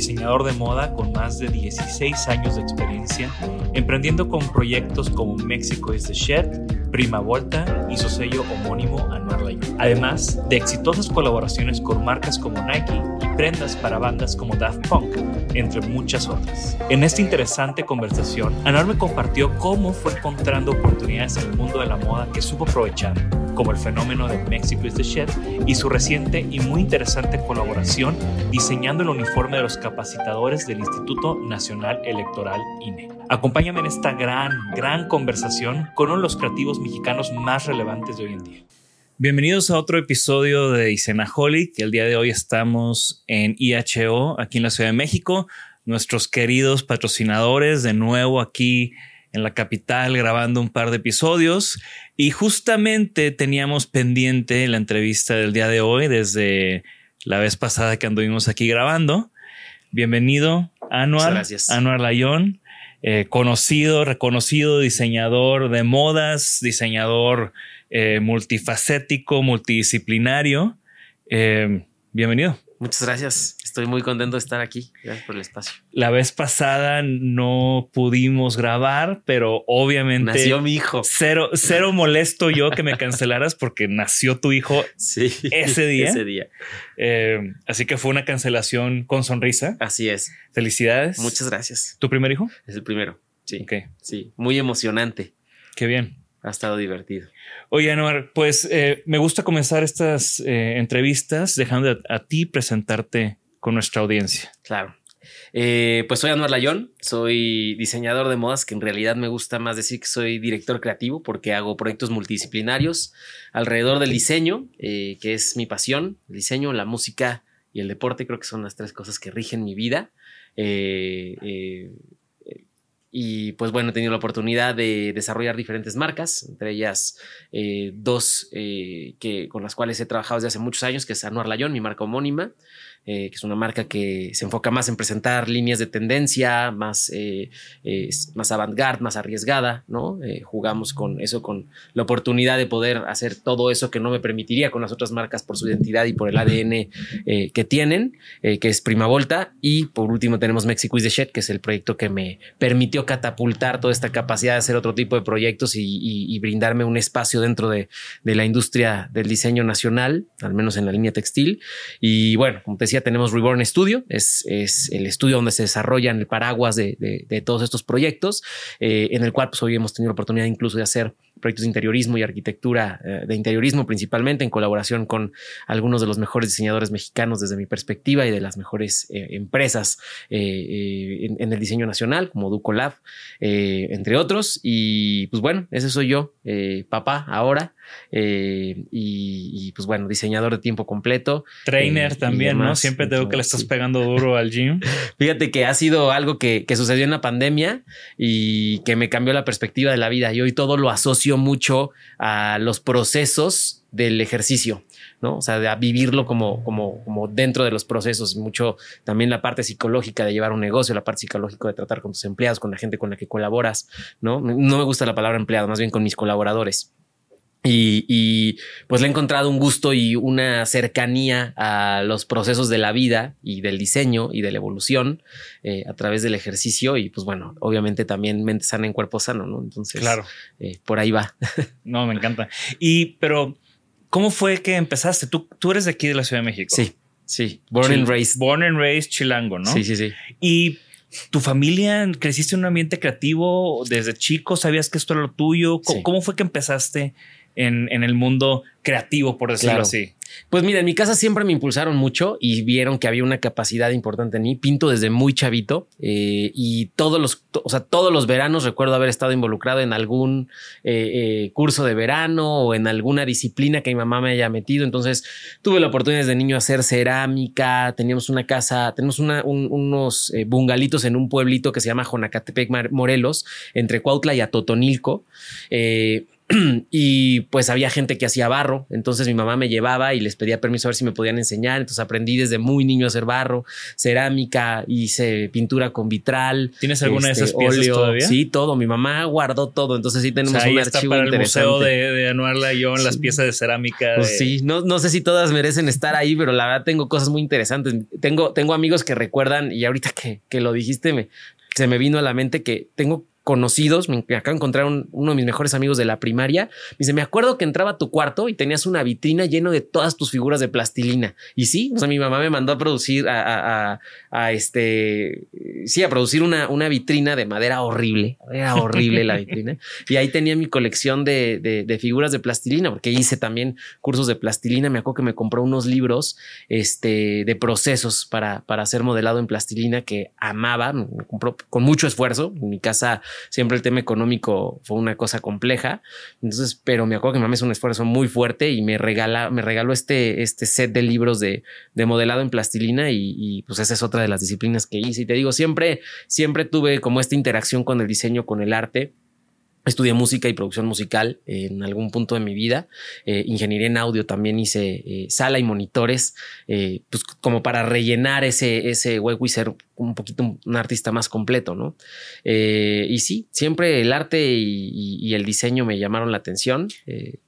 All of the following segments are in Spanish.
diseñador de moda con más de 16 años de experiencia, emprendiendo con proyectos como Mexico is the Shed, Prima Volta y su sello homónimo Anuar. Además de exitosas colaboraciones con marcas como Nike y prendas para bandas como Daft Punk, entre muchas otras. En esta interesante conversación, Anuar me compartió cómo fue encontrando oportunidades en el mundo de la moda que supo aprovechar como el fenómeno de Mexico is the Shed y su reciente y muy interesante colaboración diseñando el uniforme de los capacitadores del Instituto Nacional Electoral INE. Acompáñame en esta gran, gran conversación con uno de los creativos mexicanos más relevantes de hoy en día. Bienvenidos a otro episodio de Icenaholic. El día de hoy estamos en IHO, aquí en la Ciudad de México. Nuestros queridos patrocinadores, de nuevo aquí en la capital grabando un par de episodios y justamente teníamos pendiente la entrevista del día de hoy desde la vez pasada que anduvimos aquí grabando. Bienvenido, Anuar. Gracias. Anuar Layón, eh, conocido, reconocido diseñador de modas, diseñador eh, multifacético, multidisciplinario. Eh, bienvenido. Muchas gracias. Estoy muy contento de estar aquí. Gracias por el espacio. La vez pasada no pudimos grabar, pero obviamente Nació mi hijo. Cero, cero molesto yo que me cancelaras porque nació tu hijo Sí. ese día. Ese día. Eh, así que fue una cancelación con sonrisa. Así es. Felicidades. Muchas gracias. ¿Tu primer hijo? Es el primero. Sí. Ok, Sí. Muy emocionante. qué bien. Ha estado divertido. Oye, Anuar, pues eh, me gusta comenzar estas eh, entrevistas dejando a, a ti presentarte con nuestra audiencia. Claro. Eh, pues soy Anuar Layón, soy diseñador de modas, que en realidad me gusta más decir que soy director creativo porque hago proyectos multidisciplinarios alrededor del diseño, que es mi pasión, el diseño, la música y el deporte, creo que son las tres cosas que rigen mi vida. Eh, eh, y pues bueno, he tenido la oportunidad de desarrollar diferentes marcas, entre ellas eh, dos eh, que, con las cuales he trabajado desde hace muchos años, que es Anuar Layón, mi marca homónima, eh, que es una marca que se enfoca más en presentar líneas de tendencia, más, eh, eh, más avant-garde, más arriesgada, ¿no? Eh, jugamos con eso, con la oportunidad de poder hacer todo eso que no me permitiría con las otras marcas por su identidad y por el ADN eh, que tienen, eh, que es Prima Volta. Y por último tenemos Mexico is the Shed, que es el proyecto que me permitió catapultar toda esta capacidad de hacer otro tipo de proyectos y, y- y brindarme un espacio dentro de, de la industria del diseño nacional, al menos en la línea textil. Y bueno, como te decía, tenemos Reborn Studio, es, es el estudio donde se desarrollan el paraguas de, de- todos estos proyectos, eh, en el cual pues, hoy hemos tenido la oportunidad incluso de hacer proyectos de interiorismo y arquitectura eh, de interiorismo principalmente en colaboración con algunos de los mejores diseñadores mexicanos desde mi perspectiva y de las mejores eh, empresas en, el diseño nacional como Ducolab, entre otros. Y pues bueno, ese soy yo, papá ahora eh, y, y, pues bueno, diseñador de tiempo completo. Trainer eh, también, ¿no? Siempre tengo que le estás sí. pegando duro al gym. Fíjate que ha sido algo que, que sucedió en la pandemia y que me cambió la perspectiva de la vida. Y hoy todo lo asocio mucho a los procesos del ejercicio, ¿no? O sea, de a vivirlo como, como, como dentro de los procesos. Mucho también la parte psicológica de llevar un negocio, la parte psicológica de tratar con tus empleados, con la gente con la que colaboras, ¿no? No me gusta la palabra empleado, más bien con mis colaboradores. Y, y, pues le he encontrado un gusto y una cercanía a los procesos de la vida y del diseño y de la evolución eh, a través del ejercicio y pues bueno, obviamente también mente sana en cuerpo sano, ¿no? Entonces, Claro. eh, por ahí va. No, me encanta. Y, pero, ¿cómo fue que empezaste? Tú, tú eres de aquí de la Ciudad de México. Sí, sí. Born and raised. Born and raised chilango, ¿no? Sí, sí, sí. Y tu familia, creciste en un ambiente creativo desde chico, sabías que esto era lo tuyo. ¿Cómo, Sí. cómo fue que empezaste en, en el mundo creativo, por decirlo Claro. así? Pues mira, en mi casa siempre me impulsaron mucho y vieron que había una capacidad importante en mí. Pinto desde muy chavito eh, y todos los, o sea, todos los veranos recuerdo haber estado involucrado en algún eh, eh, curso de verano o en alguna disciplina que mi mamá me haya metido. Entonces tuve la oportunidad desde niño de hacer cerámica. Teníamos una casa, tenemos una- un- unos bungalitos en un pueblito que se llama Jonacatepec, Morelos, entre Cuautla y Atotonilco. Eh, y pues había gente que hacía barro, entonces mi mamá me llevaba y les pedía permiso a ver si me podían enseñar, entonces aprendí desde muy niño a hacer barro, cerámica, hice pintura con vitral. ¿Tienes alguna de este, esas piezas todavía? Sí, todo, mi mamá guardó todo, entonces sí O tenemos ahí un está archivo para el museo de, de Anuar Layón, las piezas de cerámica. Pues sí, no, no sé si todas merecen estar ahí, pero la verdad tengo cosas muy interesantes. Tengo, tengo amigos que recuerdan, y ahorita que, que lo dijiste, me, se me vino a la mente que tengo conocidos, me acabo de encontrar un- uno de mis mejores amigos de la primaria, me dice, me acuerdo que entraba a tu cuarto y tenías una vitrina lleno de todas tus figuras de plastilina. Y sí, o sea, mi mamá me mandó a producir, a, a- este, sí, a producir una, una vitrina de madera horrible, era horrible la vitrina. Y ahí tenía mi colección de, de- de figuras de plastilina, porque hice también cursos de plastilina. Me acuerdo que me compró unos libros este, de procesos para, para hacer modelado en plastilina que amaba. Me compró con mucho esfuerzo. En mi casa siempre el tema económico fue una cosa compleja. Entonces, pero me acuerdo que mi mamá hizo un esfuerzo muy fuerte y me regala, me regaló este, este set de libros de, de modelado en plastilina y, y, pues esa es otra de las disciplinas que hice. Y te digo, siempre, siempre tuve como esta interacción con el diseño, con el arte. Estudié música y producción musical en algún punto de mi vida. Eh, ingeniería en audio también hice eh, sala y monitores, eh, pues como para rellenar ese, ese hueco y ser un poquito un, un artista más completo, ¿no? Y sí, siempre el arte y, y- y el diseño me llamaron la atención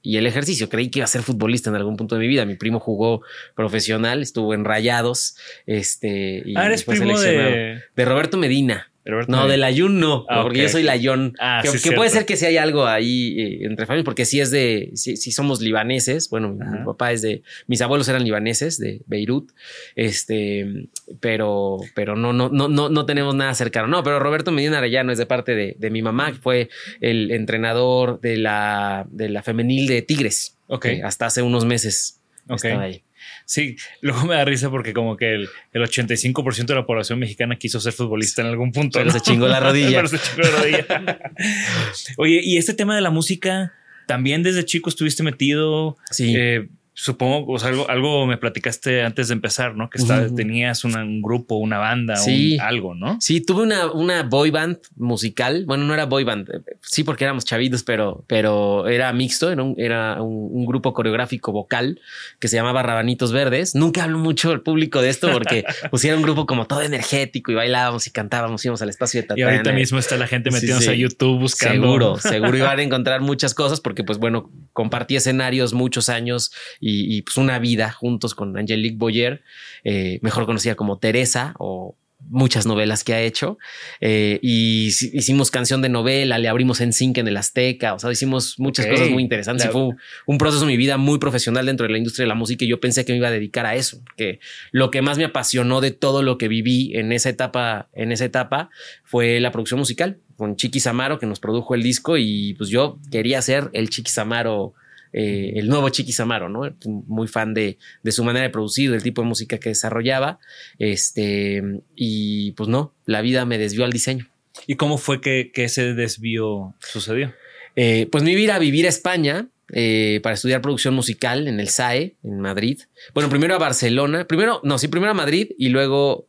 y el ejercicio. Creí que iba a ser futbolista en algún punto de mi vida. Mi primo jugó profesional, estuvo en Rayados. Este, y Ah, eres primo de... de Roberto Medina. Roberto No, Medina. de la Jun no, Ah, porque yo soy la Jun. Ah, que sí, que puede ser que sí hay algo ahí eh, entre familias, porque sí es de, sí, sí somos libaneses. Bueno, mi, Ajá. mi papá es de, mis abuelos eran libaneses de Beirut, este, pero, pero no, no, no, no, no tenemos nada cercano. No, pero Roberto Medina Arellano es de parte de, de mi mamá, que fue el entrenador de la, de la femenil de Tigres. Ok. eh, hasta hace unos meses Ok. estaba ahí. Sí, luego me da risa porque como que el, el 85% de la población mexicana quiso ser futbolista en algún punto. Pero se chingó la rodilla. Pero se chingó la rodilla. Oye, y este tema de la música, también desde chico estuviste metido. Sí. Eh, supongo, o sea, algo, algo me platicaste antes de empezar, ¿no? Que está- tenías una- un grupo, una banda, Sí. un- algo, ¿no? Sí, tuve una, una boy band musical. Bueno, no era boy band, eh, sí, porque éramos chavitos, pero, pero era mixto, era, un, era un, un grupo coreográfico vocal que se llamaba Rabanitos Verdes. Nunca hablo mucho al público de esto porque pues era un grupo como todo energético y bailábamos y cantábamos, íbamos al espacio de Y Tatana. ahorita mismo está la gente Sí, metiéndose sí. a YouTube buscando. Seguro, seguro iban a encontrar muchas cosas porque, pues bueno, compartí escenarios muchos años y, y, pues una vida juntos con Angelique Boyer, eh, mejor conocida como Teresa o muchas novelas que ha hecho. Eh, y hicimos canción de novela, le abrimos en Sync en el Azteca, o sea, hicimos muchas cosas muy interesantes La- y fue un, un proceso de mi vida muy profesional dentro de la industria de la música y yo pensé que me iba a dedicar a eso, que lo que más me apasionó de todo lo que viví en esa etapa, en esa etapa fue la producción musical con Chiqui Samaro que nos produjo el disco y pues yo quería ser el Chiqui Samaro eh, el nuevo Chiqui Samaro, ¿no? Muy fan de, de, su manera de producir, del tipo de música que desarrollaba. Este, y pues no, la vida me desvió al diseño. ¿Y cómo fue que, que ese desvío sucedió? Eh, pues me iba a ir a vivir a España eh, para estudiar producción musical en el SAE, en Madrid. Bueno, primero a Barcelona, primero, no, sí, primero a Madrid y luego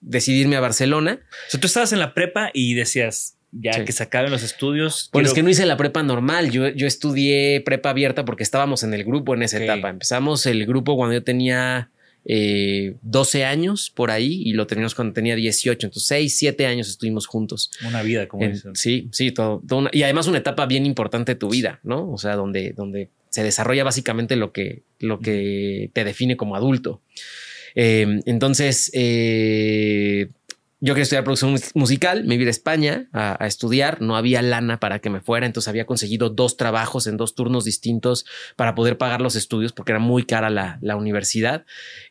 decidirme a Barcelona. O sea, tú estabas en la prepa y decías, ya Sí. que se acaben los estudios. Bueno, es que no hice la prepa normal, yo, yo estudié prepa abierta porque estábamos en el grupo en esa etapa. Empezamos el grupo cuando yo tenía eh, 12 años por ahí y lo terminamos cuando tenía 18. Entonces, 6, 7 años estuvimos juntos. Una vida, como En- dicen. sí, sí, todo, todo una- y además una etapa bien importante de tu vida, ¿no? O sea, donde, donde se desarrolla básicamente lo que, lo que te define como adulto. Eh, entonces, eh, yo quería estudiar producción mus- musical, me iba a España a, a estudiar, no había lana para que me fuera, entonces había conseguido dos trabajos en dos turnos distintos para poder pagar los estudios porque era muy cara la, la universidad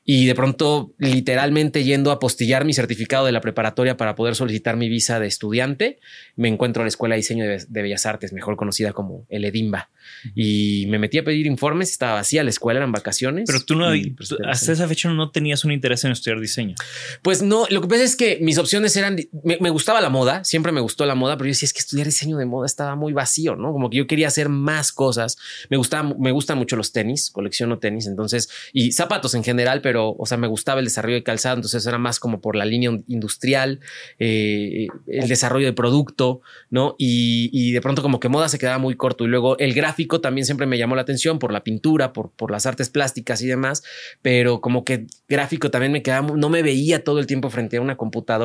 y de pronto literalmente yendo a postillar mi certificado de la preparatoria para poder solicitar mi visa de estudiante, me encuentro a la Escuela de Diseño de, de Bellas Artes, mejor conocida como el Edimba, y me metí a pedir informes, estaba vacía la escuela, eran vacaciones. Pero tú no, y, pues, hasta esa fecha no tenías un interés en estudiar diseño. pues no, lo que pasa es que mis opciones eran, me, gustaba la moda, siempre me gustó la moda, pero yo decía es que estudiar diseño de moda estaba muy vacío, ¿no? Como que yo quería hacer más cosas. Me gustaba, me gustan mucho los tenis, colecciono tenis, entonces, y zapatos en general, pero, o sea, me gustaba el desarrollo de calzado, entonces era más como por la línea industrial, eh, el desarrollo de producto, ¿no? Y, y de pronto como que moda se quedaba muy corto y luego el gráfico también siempre me llamó la atención por la pintura, por, por las artes plásticas y demás, pero como que gráfico también me quedaba, no me veía todo el tiempo frente a una computadora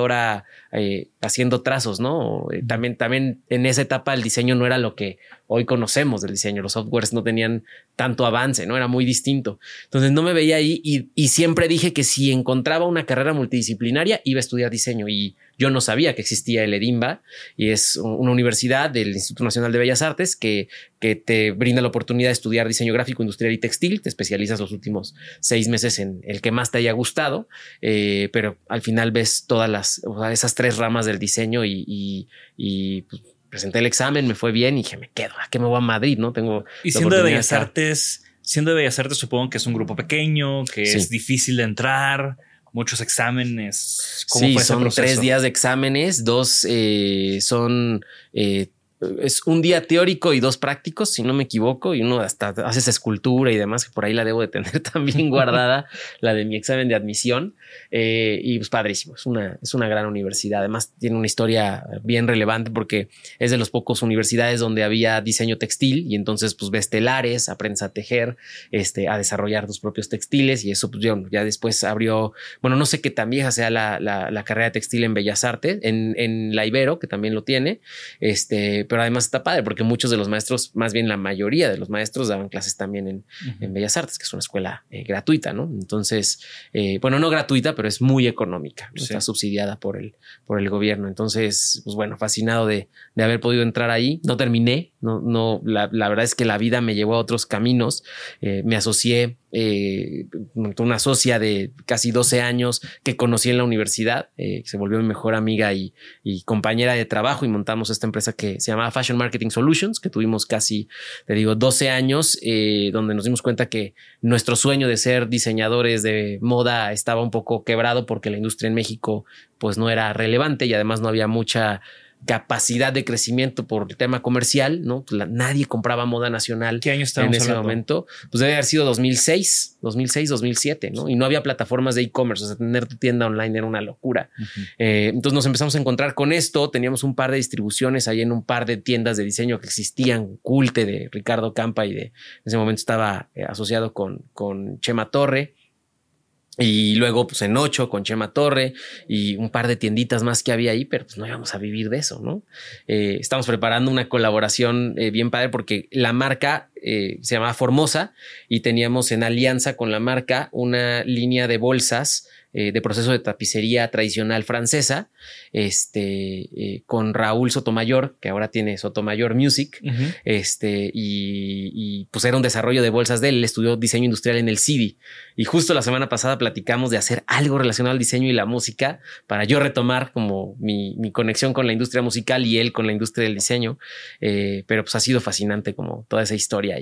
eh, haciendo trazos, ¿no? Eh, También, también en esa etapa el diseño no era lo que hoy conocemos del diseño, los softwares no tenían tanto avance, ¿no? Era muy distinto. Entonces no me veía ahí y, y siempre dije que si encontraba una carrera multidisciplinaria iba a estudiar diseño y yo no sabía que existía el EDIMBA y es una universidad del Instituto Nacional de Bellas Artes que, que te brinda la oportunidad de estudiar diseño gráfico, industrial y textil. Te especializas los últimos seis meses en el que más te haya gustado, eh, pero al final ves todas las, o sea, esas tres ramas del diseño y, y, y, pues, presenté el examen, me fue bien y dije, me quedo, ¿a qué me voy a Madrid? No tengo. Y siendo de Bellas. Artes, siendo de Bellas Artes, supongo que es un grupo pequeño, que Sí. es difícil de entrar, muchos exámenes. ¿Cómo Sí, fue son tres días de exámenes, dos eh, son eh, es un día teórico y dos prácticos, si no me equivoco, y uno hasta hace esa escultura y demás, que por ahí la debo de tener también guardada, la de mi examen de admisión. Eh, y pues padrísimo, es una, es una gran universidad. Además, tiene una historia bien relevante porque es de los pocos universidades donde había diseño textil y entonces pues ves telares, aprendes a tejer, este, a desarrollar tus propios textiles y eso pues yo ya después abrió, bueno, no sé qué tan vieja sea la, la, la carrera textil en Bellas Artes, en, en la Ibero, que también lo tiene, este, pero además está padre porque muchos de los maestros, más bien la mayoría de los maestros daban clases también en, en Bellas Artes, que es una escuela eh, gratuita, ¿no? Entonces, eh, bueno, no gratuita, pero es muy económica, está subsidiada por el, por el gobierno. Entonces, pues bueno, fascinado de, de haber podido entrar ahí. No terminé, no, no, la, la verdad es que la vida me llevó a otros caminos. Eh, me asocié, eh, una socia de casi 12 años que conocí en la universidad, eh, se volvió mi mejor amiga y, y compañera de trabajo y montamos esta empresa que se llamaba Fashion Marketing Solutions, que tuvimos casi, te digo, 12 años, eh, donde nos dimos cuenta que nuestro sueño de ser diseñadores de moda estaba un poco quebrado porque la industria en México pues no era relevante y además no había mucha capacidad de crecimiento por el tema comercial, ¿no? La- nadie compraba moda nacional ¿Qué año en ese hablando? momento. Pues debe haber sido 2006, 2006, 2007, ¿no? Y no había plataformas de e-commerce, o sea, tener tu tienda online era una locura. Eh, entonces nos empezamos a encontrar con esto. Teníamos un par de distribuciones ahí en un par de tiendas de diseño que existían. Culte de Ricardo Campa y de en ese momento estaba eh, asociado con, con Chema Torre. Y luego, pues en ocho con Chema Torre y un par de tienditas más que había ahí, pero pues no íbamos a vivir de eso, ¿no? Eh, estamos preparando una colaboración eh, bien padre porque la marca eh, se llamaba Formosa y teníamos en alianza con la marca una línea de bolsas de proceso de tapicería tradicional francesa, este, con Raúl Sotomayor, que ahora tiene Sotomayor Music, este, y, y, pues era un desarrollo de bolsas de él. Él estudió diseño industrial en el CIDI. Y justo la semana pasada platicamos de hacer algo relacionado al diseño y la música para yo retomar como mi, mi conexión con la industria musical y él con la industria del diseño. Eh, pero pues ha sido fascinante como toda esa historia.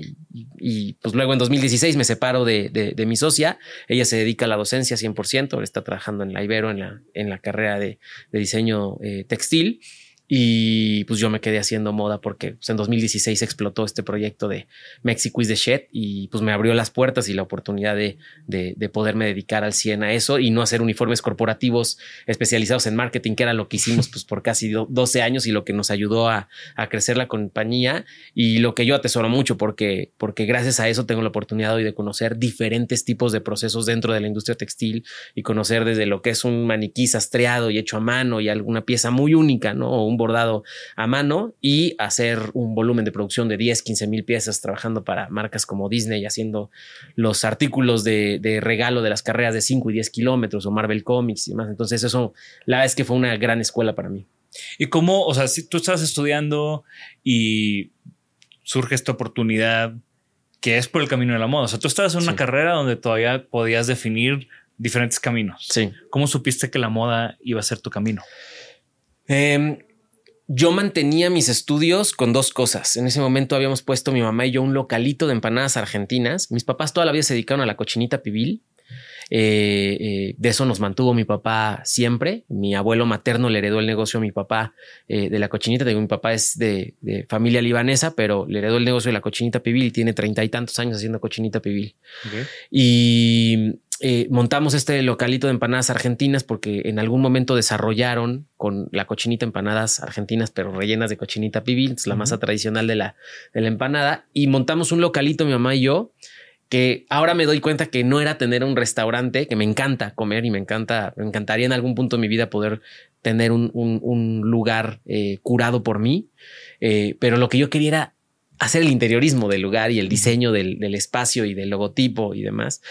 Y, pues luego en 2016 me separo de, de- de mi socia. Ella se dedica a la docencia 100%. Ahora está trabajando en la Ibero, en la, en la carrera de, de diseño eh, textil. Y pues yo me quedé haciendo moda porque pues, en 2016 explotó este proyecto de Mexico is the Shed y pues me abrió las puertas y la oportunidad de, de, de, poderme dedicar al 100 a eso y no hacer uniformes corporativos especializados en marketing, que era lo que hicimos pues por casi 12 años y lo que nos ayudó a, a, crecer la compañía y lo que yo atesoro mucho porque, porque gracias a eso tengo la oportunidad hoy de conocer diferentes tipos de procesos dentro de la industria textil y conocer desde lo que es un maniquí sastreado y hecho a mano y alguna pieza muy única, ¿no? O un bordado a mano y hacer un volumen de producción de 10, 15 mil piezas trabajando para marcas como Disney, haciendo los artículos de, de regalo de las carreras de 5 y 10 kilómetros o Marvel Comics y demás. Entonces eso, la verdad es que fue una gran escuela para mí. ¿Y cómo, o sea, si tú estás estudiando y surge esta oportunidad que es por el camino de la moda, o sea, tú estabas en una sí. carrera donde todavía podías definir diferentes caminos. Sí. ¿Cómo supiste que la moda iba a ser tu camino? Eh, yo mantenía mis estudios con dos cosas. En ese momento habíamos puesto mi mamá y yo un localito de empanadas argentinas. Mis papás toda la vida se dedicaron a la cochinita pibil. Eh, eh, de eso nos mantuvo mi papá siempre. Mi abuelo materno le heredó el negocio a mi papá eh, de la cochinita. Digo, mi papá es de, de, familia libanesa, pero le heredó el negocio de la cochinita pibil y tiene treinta y tantos años haciendo cochinita pibil. Okay. Y eh, montamos este localito de empanadas argentinas porque en algún momento desarrollaron con la cochinita empanadas argentinas, pero rellenas de cochinita pibil, es la uh -huh. masa tradicional de la, de la empanada. Y montamos un localito, mi mamá y yo, que ahora me doy cuenta que no era tener un restaurante, que me encanta comer y me encanta, me encantaría en algún punto de mi vida poder tener un, un, un lugar eh, curado por mí. Eh, pero lo que yo quería era hacer el interiorismo del lugar y el diseño del, del espacio y del logotipo y demás.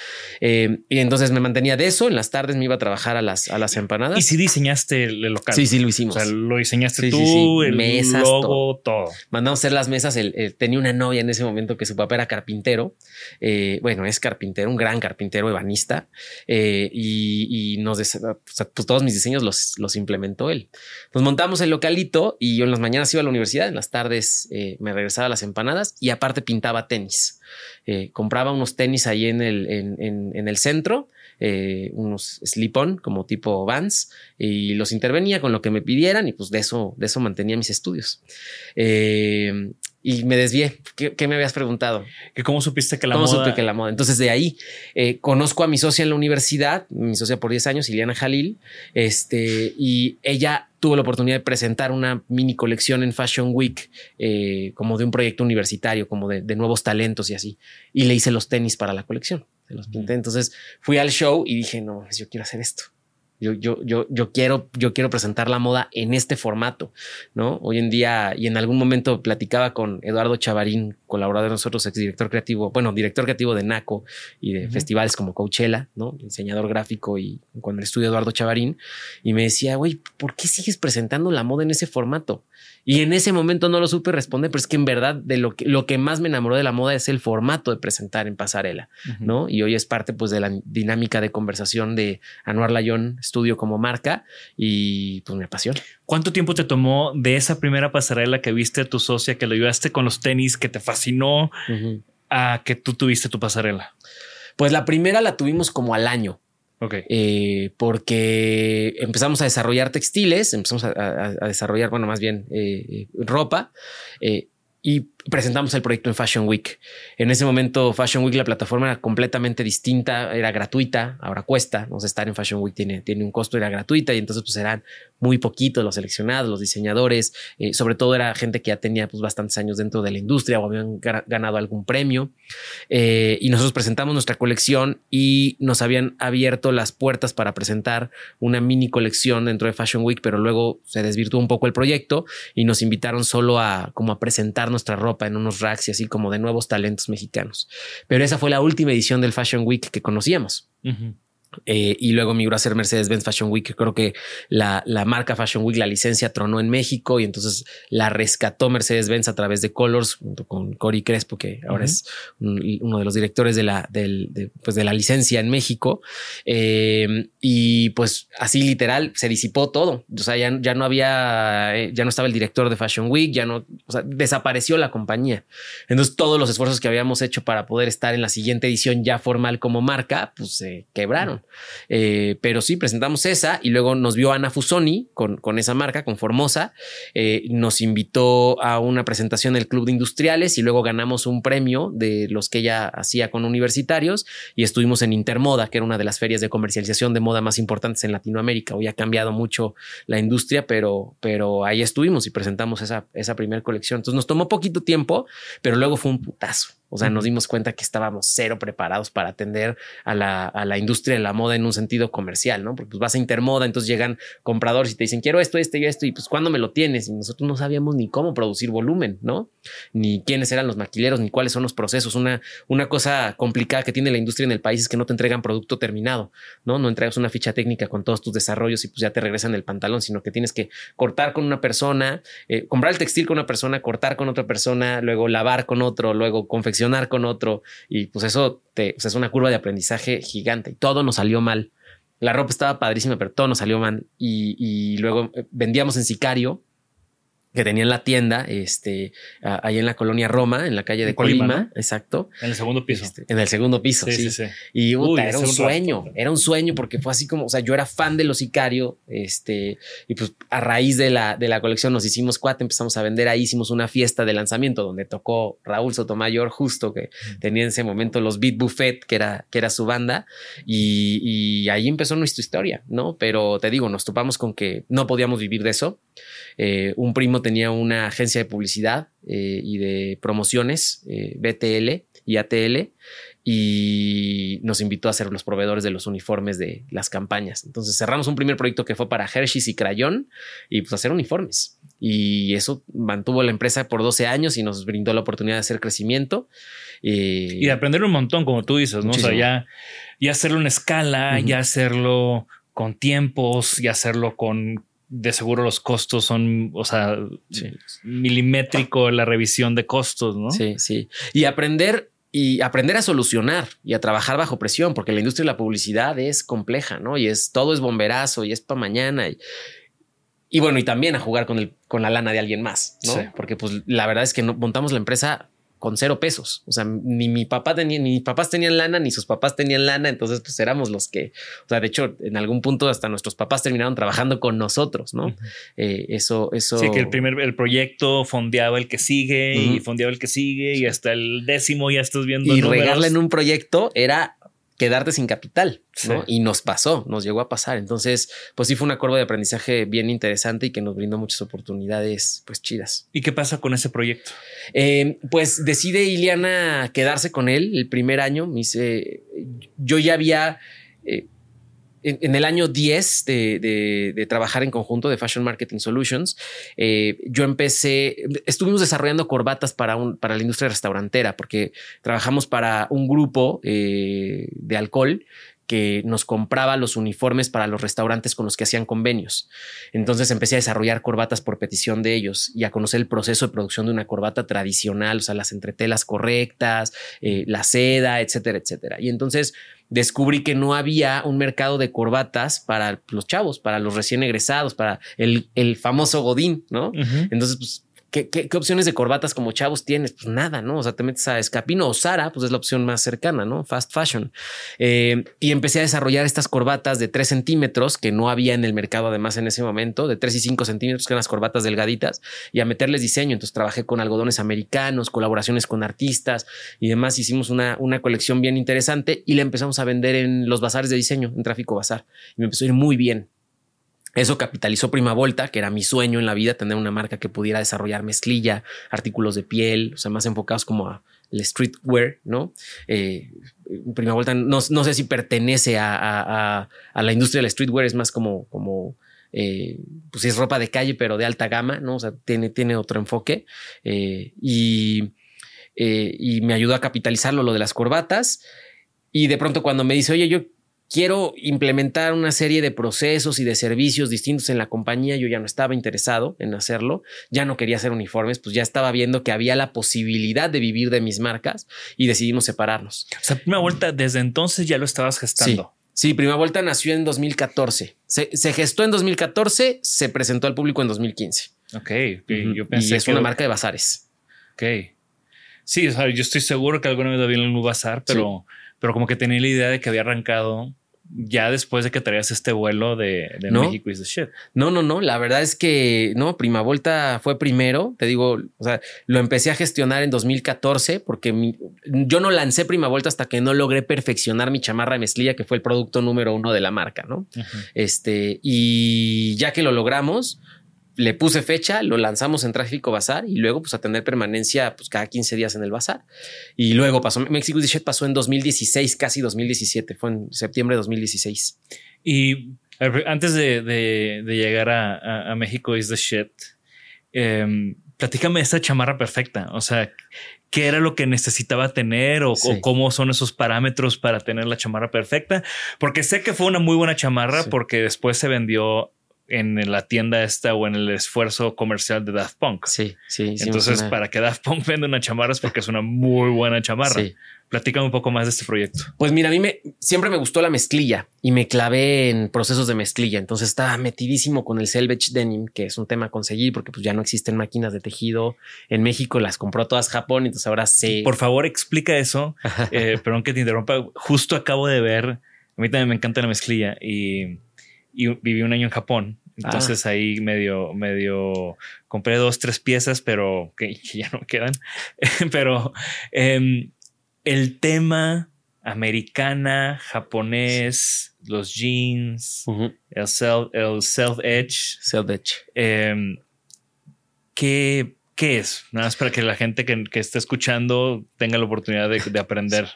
Eh, y entonces me mantenía de eso. En las tardes me iba a trabajar a las, a las empanadas. ¿Y si diseñaste el local? Sí, sí, lo hicimos. O sea, lo diseñaste sí, tú, sí, sí. el mesas, logo, todo. todo. Mandamos hacer las mesas. El, el, tenía una novia en ese momento que su papá era carpintero. Eh, bueno, es carpintero, un gran carpintero ebanista. Eh, y, y, nos, o sea, pues todos mis diseños los, los implementó él. Nos montamos el localito y yo en las mañanas iba a la universidad, en las tardes eh, me regresaba a las empanadas empanadas y aparte pintaba tenis. Eh, compraba unos tenis ahí en el, en, en, en el centro, eh, unos slip-on como tipo Vans y los intervenía con lo que me pidieran y pues de eso, de eso mantenía mis estudios. Eh, y me desvié. ¿Qué, ¿Qué, me habías preguntado? ¿Que ¿Cómo supiste que la ¿Cómo moda? supe que la moda? Entonces de ahí eh, conozco a mi socia en la universidad, mi socia por 10 años, Ileana Jalil, este, y ella tuvo la oportunidad de presentar una mini colección en Fashion Week, eh, como de un proyecto universitario, como de, de, nuevos talentos y así. Y le hice los tenis para la colección. Se los pinté. Entonces fui al show y dije, no, pues yo quiero hacer esto. Yo, yo, yo, yo quiero, yo quiero presentar la moda en este formato, ¿no? Hoy en día, y en algún momento platicaba con Eduardo Chavarín, colaborador de nosotros, exdirector creativo, bueno, director creativo de NACO y de uh -huh. festivales como Coachella, ¿no? Diseñador gráfico y con el estudio Eduardo Chavarín, y me decía, güey, ¿por qué sigues presentando la moda en ese formato? Y en ese momento no lo supe responder, pero es que en verdad de lo que, lo que más me enamoró de la moda es el formato de presentar en pasarela, uh -huh. ¿no? Y hoy es parte pues de la dinámica de conversación de Anuar Layón Estudio como marca y pues me apasiona. ¿Cuánto tiempo te tomó de esa primera pasarela que viste a tu socia, que lo ayudaste con los tenis, que te fascinó, uh -huh. a que tú tuviste tu pasarela? Pues la primera la tuvimos como al año. Eh, porque empezamos a desarrollar textiles, empezamos a, desarrollar, bueno, más bien eh, ropa. Eh, y presentamos el proyecto en Fashion Week. En ese momento, Fashion Week, la plataforma era completamente distinta, era gratuita, ahora cuesta. No sé, estar en Fashion Week tiene, tiene un costo, era gratuita y entonces, pues eran muy poquitos los seleccionados, los diseñadores. Eh, sobre todo, era gente que ya tenía pues, bastantes años dentro de la industria o habían ganado algún premio. Eh, y nosotros presentamos nuestra colección y nos habían abierto las puertas para presentar una mini colección dentro de Fashion Week, pero luego se desvirtuó un poco el proyecto y nos invitaron solo a como a presentar nuestra ropa en unos racks y así como de nuevos talentos mexicanos. Pero esa fue la última edición del Fashion Week que conocíamos. Eh, y luego migró a ser Mercedes-Benz Fashion Week. Creo que la, la, marca Fashion Week, la licencia tronó en México y entonces la rescató Mercedes-Benz a través de Colors junto con Cory Crespo, que ahora uh -huh. es un, uno de los directores de la, del, de, pues de la licencia en México. Eh, y pues así literal se disipó todo. O sea, ya, ya no había, eh, ya no estaba el director de Fashion Week, ya no, o sea, desapareció la compañía. Entonces todos los esfuerzos que habíamos hecho para poder estar en la siguiente edición ya formal como marca, pues se quebraron. Eh, pero sí, presentamos esa y luego nos vio Ana Fusoni con, con esa marca, con Formosa. Eh, nos invitó a una presentación del Club de Industriales y luego ganamos un premio de los que ella hacía con universitarios y estuvimos en Intermoda, que era una de las ferias de comercialización de moda más importantes en Latinoamérica. Hoy ha cambiado mucho la industria, pero, pero ahí estuvimos y presentamos esa, esa primera colección. Entonces nos tomó poquito tiempo, pero luego fue un putazo. O sea, nos dimos cuenta que estábamos cero preparados para atender a la, a la, industria de la moda en un sentido comercial, ¿no? Porque pues vas a Intermoda, entonces llegan compradores y te dicen, quiero esto, esto y esto, y pues ¿cuándo me lo tienes? Y nosotros no sabíamos ni cómo producir volumen, ¿no? Ni quiénes eran los maquileros, ni cuáles son los procesos. Una, una cosa complicada que tiene la industria en el país es que no te entregan producto terminado, ¿no? No entregas una ficha técnica con todos tus desarrollos y pues ya te regresan el pantalón, sino que tienes que cortar con una persona, eh, comprar el textil con una persona, cortar con otra persona, luego lavar con otro, luego confeccionar con otro y pues eso te, es una curva de aprendizaje gigante y todo nos salió mal. La ropa estaba padrísima, pero todo nos salió mal y, y luego eh, vendíamos en Sicario que tenía en la tienda, este, ahí en la colonia Roma, en la calle de Colima, exacto. En el segundo piso. Este, en el segundo piso, sí. sí. Y era un sueño, era un sueño porque fue así como, o sea, yo era fan de los Sicario, este, y pues a raíz de la, de la colección nos hicimos cuatro, empezamos a vender ahí, hicimos una fiesta de lanzamiento donde tocó Raúl Sotomayor, justo que tenía en ese momento los Beat Buffet, que era, que era su banda, y, y ahí empezó nuestra historia, ¿no? Pero te digo, nos topamos con que no podíamos vivir de eso. Eh, un primo tenía una agencia de publicidad eh, y de promociones, eh, BTL y ATL, y nos invitó a ser los proveedores de los uniformes de las campañas. Entonces cerramos un primer proyecto que fue para Hershey's y Crayón y pues hacer uniformes. Y eso mantuvo la empresa por 12 años y nos brindó la oportunidad de hacer crecimiento. y de aprender un montón, como tú dices, ¿no? O sea, ya, ya hacerlo en escala, ya hacerlo con tiempos, y hacerlo con de seguro los costos son, o sea, milimétrico la revisión de costos, ¿no? Sí, sí. Y aprender y aprender a solucionar y a trabajar bajo presión, porque la industria de la publicidad es compleja, ¿no? Y es todo es bomberazo y es para mañana. Y, y, bueno, y también a jugar con, el, con la lana de alguien más, ¿no? Porque pues la verdad es que no, montamos la empresa con cero pesos. O sea, ni mi papá tenía, ni mis papás tenían lana, ni sus papás tenían lana. Entonces, pues éramos los que, o sea, de hecho, en algún punto hasta nuestros papás terminaron trabajando con nosotros, ¿no? Eh, eso, eso. Sí, que el primer, el proyecto fondeaba el que sigue y fondeaba el que sigue y hasta el décimo ya estás viendo. Y regarle en un proyecto era quedarte sin capital, ¿no? Y nos pasó, nos llegó a pasar. Entonces, pues sí fue una curva de aprendizaje bien interesante y que nos brindó muchas oportunidades, pues chidas. ¿Y qué pasa con ese proyecto? Eh, pues decide Iliana quedarse con él el primer año. Me dice, yo ya había... Eh, en, el año 10 de, trabajar en conjunto de Fashion Marketing Solutions, eh, yo empecé, estuvimos desarrollando corbatas para, un, para la industria restaurantera, porque trabajamos para un grupo eh, de alcohol que nos compraba los uniformes para los restaurantes con los que hacían convenios. Entonces empecé a desarrollar corbatas por petición de ellos y a conocer el proceso de producción de una corbata tradicional, o sea, las entretelas correctas, eh, la seda, etcétera, etcétera. Y entonces descubrí que no había un mercado de corbatas para los chavos, para los recién egresados, para el, el famoso Godín, ¿no? Entonces, pues ¿Qué, opciones de corbatas como chavos tienes? Pues nada, ¿no? O sea, te metes a Escapino o Sara, pues es la opción más cercana, ¿no? Fast fashion. Eh, y empecé a desarrollar estas corbatas de 3 centímetros que no había en el mercado además en ese momento, de 3 y 5 centímetros, que eran las corbatas delgaditas, y a meterles diseño. Entonces trabajé con algodones americanos, colaboraciones con artistas y demás. Hicimos una, una colección bien interesante y la empezamos a vender en los bazares de diseño, en Tráfico Bazar. Y me empezó a ir muy bien. Eso capitalizó Prima Volta, que era mi sueño en la vida, tener una marca que pudiera desarrollar mezclilla, artículos de piel, o sea, más enfocados como a el streetwear, ¿no? Eh, Prima Volta no, sé si pertenece a, la industria del streetwear, es más como, como eh, pues es ropa de calle, pero de alta gama, ¿no? O sea, tiene, tiene otro enfoque. Eh, y, y me ayudó a capitalizarlo lo de las corbatas. Y de pronto cuando me dice, oye, yo quiero implementar una serie de procesos y de servicios distintos en la compañía. Yo ya no estaba interesado en hacerlo, ya no quería hacer uniformes, pues ya estaba viendo que había la posibilidad de vivir de mis marcas y decidimos separarnos. O sea, Prima Vuelta, desde entonces ya lo estabas gestando. Sí, Prima Vuelta nació en 2014. Se, gestó en 2014, se presentó al público en 2015. Ok, yo pensé y es una marca de bazares. Ok. Sí, o sea, yo estoy seguro que alguna vez había en un bazar, pero, pero como que tenía la idea de que había arrancado ya después de que traías este vuelo de, de No. México is the shit. No, no, no. La verdad es que no, Prima Volta fue primero. Te digo, o sea, lo empecé a gestionar en 2014 porque mi- yo no lancé Prima Volta hasta que no logré perfeccionar mi chamarra de mezclilla, que fue el producto número uno de la marca, ¿no? Este, y ya que lo logramos, le puse fecha, lo lanzamos en Tráfico Bazar y luego pues a tener permanencia pues cada 15 días en el bazar. Y luego pasó, Mexico Shit pasó en 2016, casi 2017, fue en septiembre de 2016. Y antes de, de- de llegar a, a- a México is the shit, em, platícame de esta chamarra perfecta. O sea, ¿qué era lo que necesitaba tener o, Sí. o cómo son esos parámetros para tener la chamarra perfecta? Porque sé que fue una muy buena chamarra Sí. porque después se vendió en la tienda esta o en el esfuerzo comercial de Daft Punk. Sí, sí. hicimos Entonces, para que Daft Punk venda una chamarra es porque es una muy buena chamarra. Sí. Platícame un poco más de este proyecto. Pues mira, a mí me, siempre me gustó la mezclilla y me clavé en procesos de mezclilla. Entonces estaba metidísimo con el selvage denim, que es un tema a conseguir porque pues ya no existen máquinas de tejido en México. Las compró todas Japón. Entonces ahora sé. Por favor, explica eso. Eh, perdón que te interrumpa. Justo acabo de ver, a mí también me encanta la mezclilla y, y viví un año en Japón. Entonces ahí medio, medio compré dos, tres piezas, pero que, que ya no quedan. pero em, el tema americana, japonés, los jeans, el self, el self edge, Selvage. Em, ¿qué, qué es? Nada más para que la gente que, que está escuchando tenga la oportunidad de, de aprender.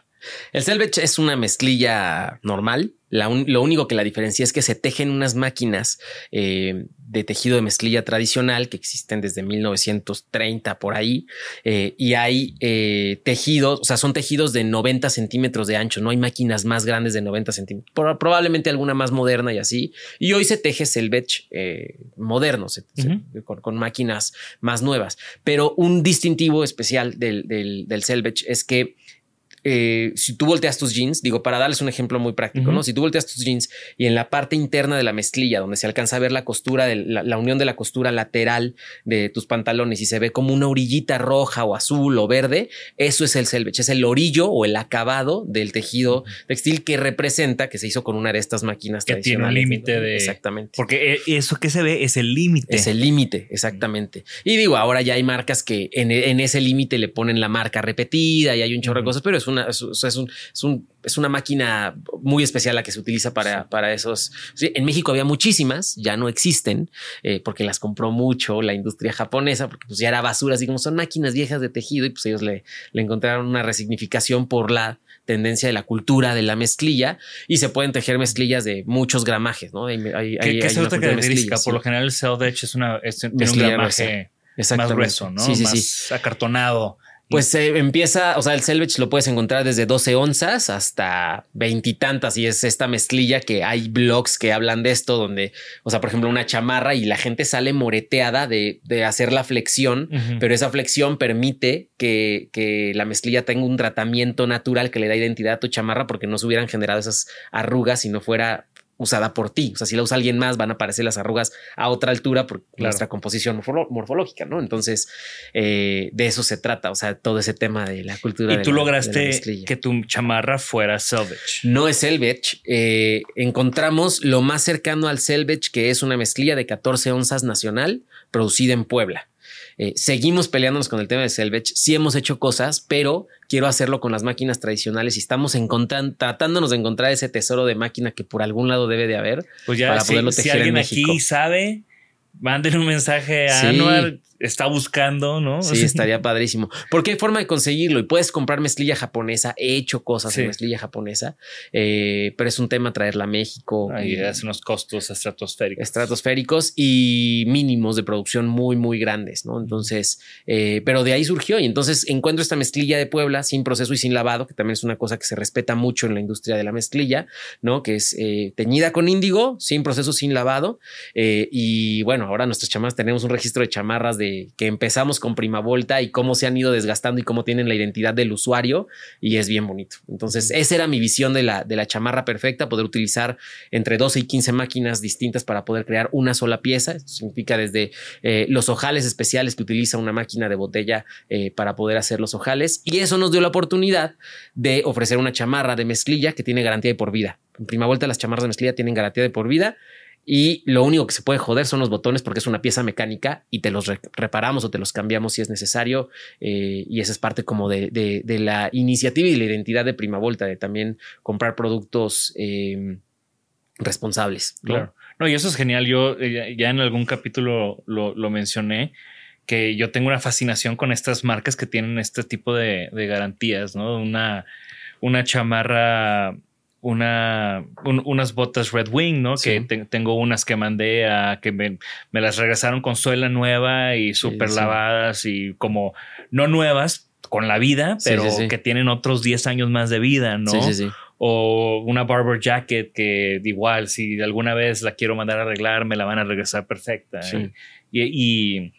El selvage es una mezclilla normal. La un- lo único que la diferencia es que se tejen unas máquinas eh, de tejido de mezclilla tradicional que existen desde 1930 por ahí. eh, y hay eh, tejidos, o sea, son tejidos de 90 centímetros de ancho. No hay máquinas más grandes de 90 centímetros. Pro- probablemente alguna más moderna y así. Y hoy se teje selvage moderno, se- se- con, con máquinas más nuevas. Pero un distintivo especial del, del, del selvage es que eh, si tú volteas tus jeans, digo, para darles un ejemplo muy práctico. ¿no? Si tú volteas tus jeans y en la parte interna de la mezclilla, donde se alcanza a ver la costura, de la, la unión de la costura lateral de tus pantalones y se ve como una orillita roja o azul o verde, eso es el selvage, es el orillo o el acabado del tejido textil que representa que se hizo con una de estas máquinas Que tiene un tradicionales. límite de- Exactamente. Porque eh, eso que se ve es el límite. Es el límite, exactamente. Y digo, ahora ya hay marcas que en, en ese límite le ponen la marca repetida y hay un chorro de cosas, pero es una, es, es un- es un- es una máquina muy especial la que se utiliza para, para esos. Sí, en México había muchísimas, ya no existen, eh, porque las compró mucho la industria japonesa, porque pues ya era basura, así como son máquinas viejas de tejido y pues ellos le, le encontraron una resignificación por la tendencia de la cultura de la mezclilla y se pueden tejer mezclillas de muchos gramajes, ¿no? Hay, hay- ¿Qué, hay- qué hay es una característica? Por lo general, el self-edge es una, es, tiene un gramaje gruesa. más grueso, ¿no? Sí, sí, más acartonado. Pues eh, empieza, o sea, el selvage lo puedes encontrar desde 12 onzas hasta veintitantas y, es esta mezclilla que hay blogs que hablan de esto, donde, o sea, por ejemplo, una chamarra y la gente sale moreteada de, de hacer la flexión, pero esa flexión permite que, que la mezclilla tenga un tratamiento natural que le da identidad a tu chamarra porque no se hubieran generado esas arrugas si no fuera usada por ti. O sea, si la usa alguien más, van a aparecer las arrugas a otra altura por Claro. nuestra composición morfolo- morfológica, ¿no? Entonces, eh, de eso se trata. O sea, todo ese tema de la cultura. y de tú la- de lograste que tu chamarra fuera selvage. No es selvage. Eh, encontramos lo más cercano al selvage, que es una mezclilla de 14 onzas nacional producida en Puebla. Eh, seguimos peleándonos con el tema del selvage. Sí hemos hecho cosas, pero quiero hacerlo con las máquinas tradicionales y estamos tratándonos de encontrar ese tesoro de máquina que por algún lado debe de haber. Pues ya, para si, poderlo si tejer en alguien México. aquí sabe, manden un mensaje a Sí. Anuar. Está buscando, ¿no? Sí, estaría padrísimo. Porque hay forma de conseguirlo y puedes comprar mezclilla japonesa. He hecho cosas Sí. en mezclilla japonesa, eh, pero es un tema traerla a México. Ahí hace unos costos estratosféricos. estratosféricos y mínimos de producción muy, muy grandes, ¿no? Entonces, eh, pero de ahí surgió y entonces encuentro esta mezclilla de Puebla sin proceso y sin lavado, que también es una cosa que se respeta mucho en la industria de la mezclilla, ¿no? Que es eh, teñida con índigo, sin proceso, sin lavado. y bueno, ahora nuestras chamarras tenemos un registro de chamarras de que, que empezamos con Prima Volta y cómo se han ido desgastando y cómo tienen la identidad del usuario y es bien bonito. Entonces, esa era mi visión de la, de la chamarra perfecta, poder utilizar entre 12 y 15 máquinas distintas para poder crear una sola pieza. Esto significa desde eh, los ojales especiales que utiliza una máquina de botella eh, para poder hacer los ojales y eso nos dio la oportunidad de ofrecer una chamarra de mezclilla que tiene garantía de por vida. En Prima las chamarras de mezclilla tienen garantía de por vida y lo único que se puede joder son los botones porque es una pieza mecánica y te los reparamos o te los cambiamos si es necesario. Eh, y esa es parte como de, de, la iniciativa y la identidad de Prima Volta, de también comprar productos eh, responsables. Claro. No, y eso es genial. Yo eh, ya en algún capítulo lo, mencioné que yo tengo una fascinación con estas marcas que tienen este tipo de, de garantías, ¿no? Una, una chamarra una, unas botas Red Wing, ¿no? Que tengo unas que mandé a que me, las regresaron con suela nueva y súper lavadas y como no nuevas con la vida, pero que tienen otros 10 años más de vida, ¿no? O una Barber Jacket que igual, si alguna vez la quiero mandar a arreglar, me la van a regresar perfecta. y y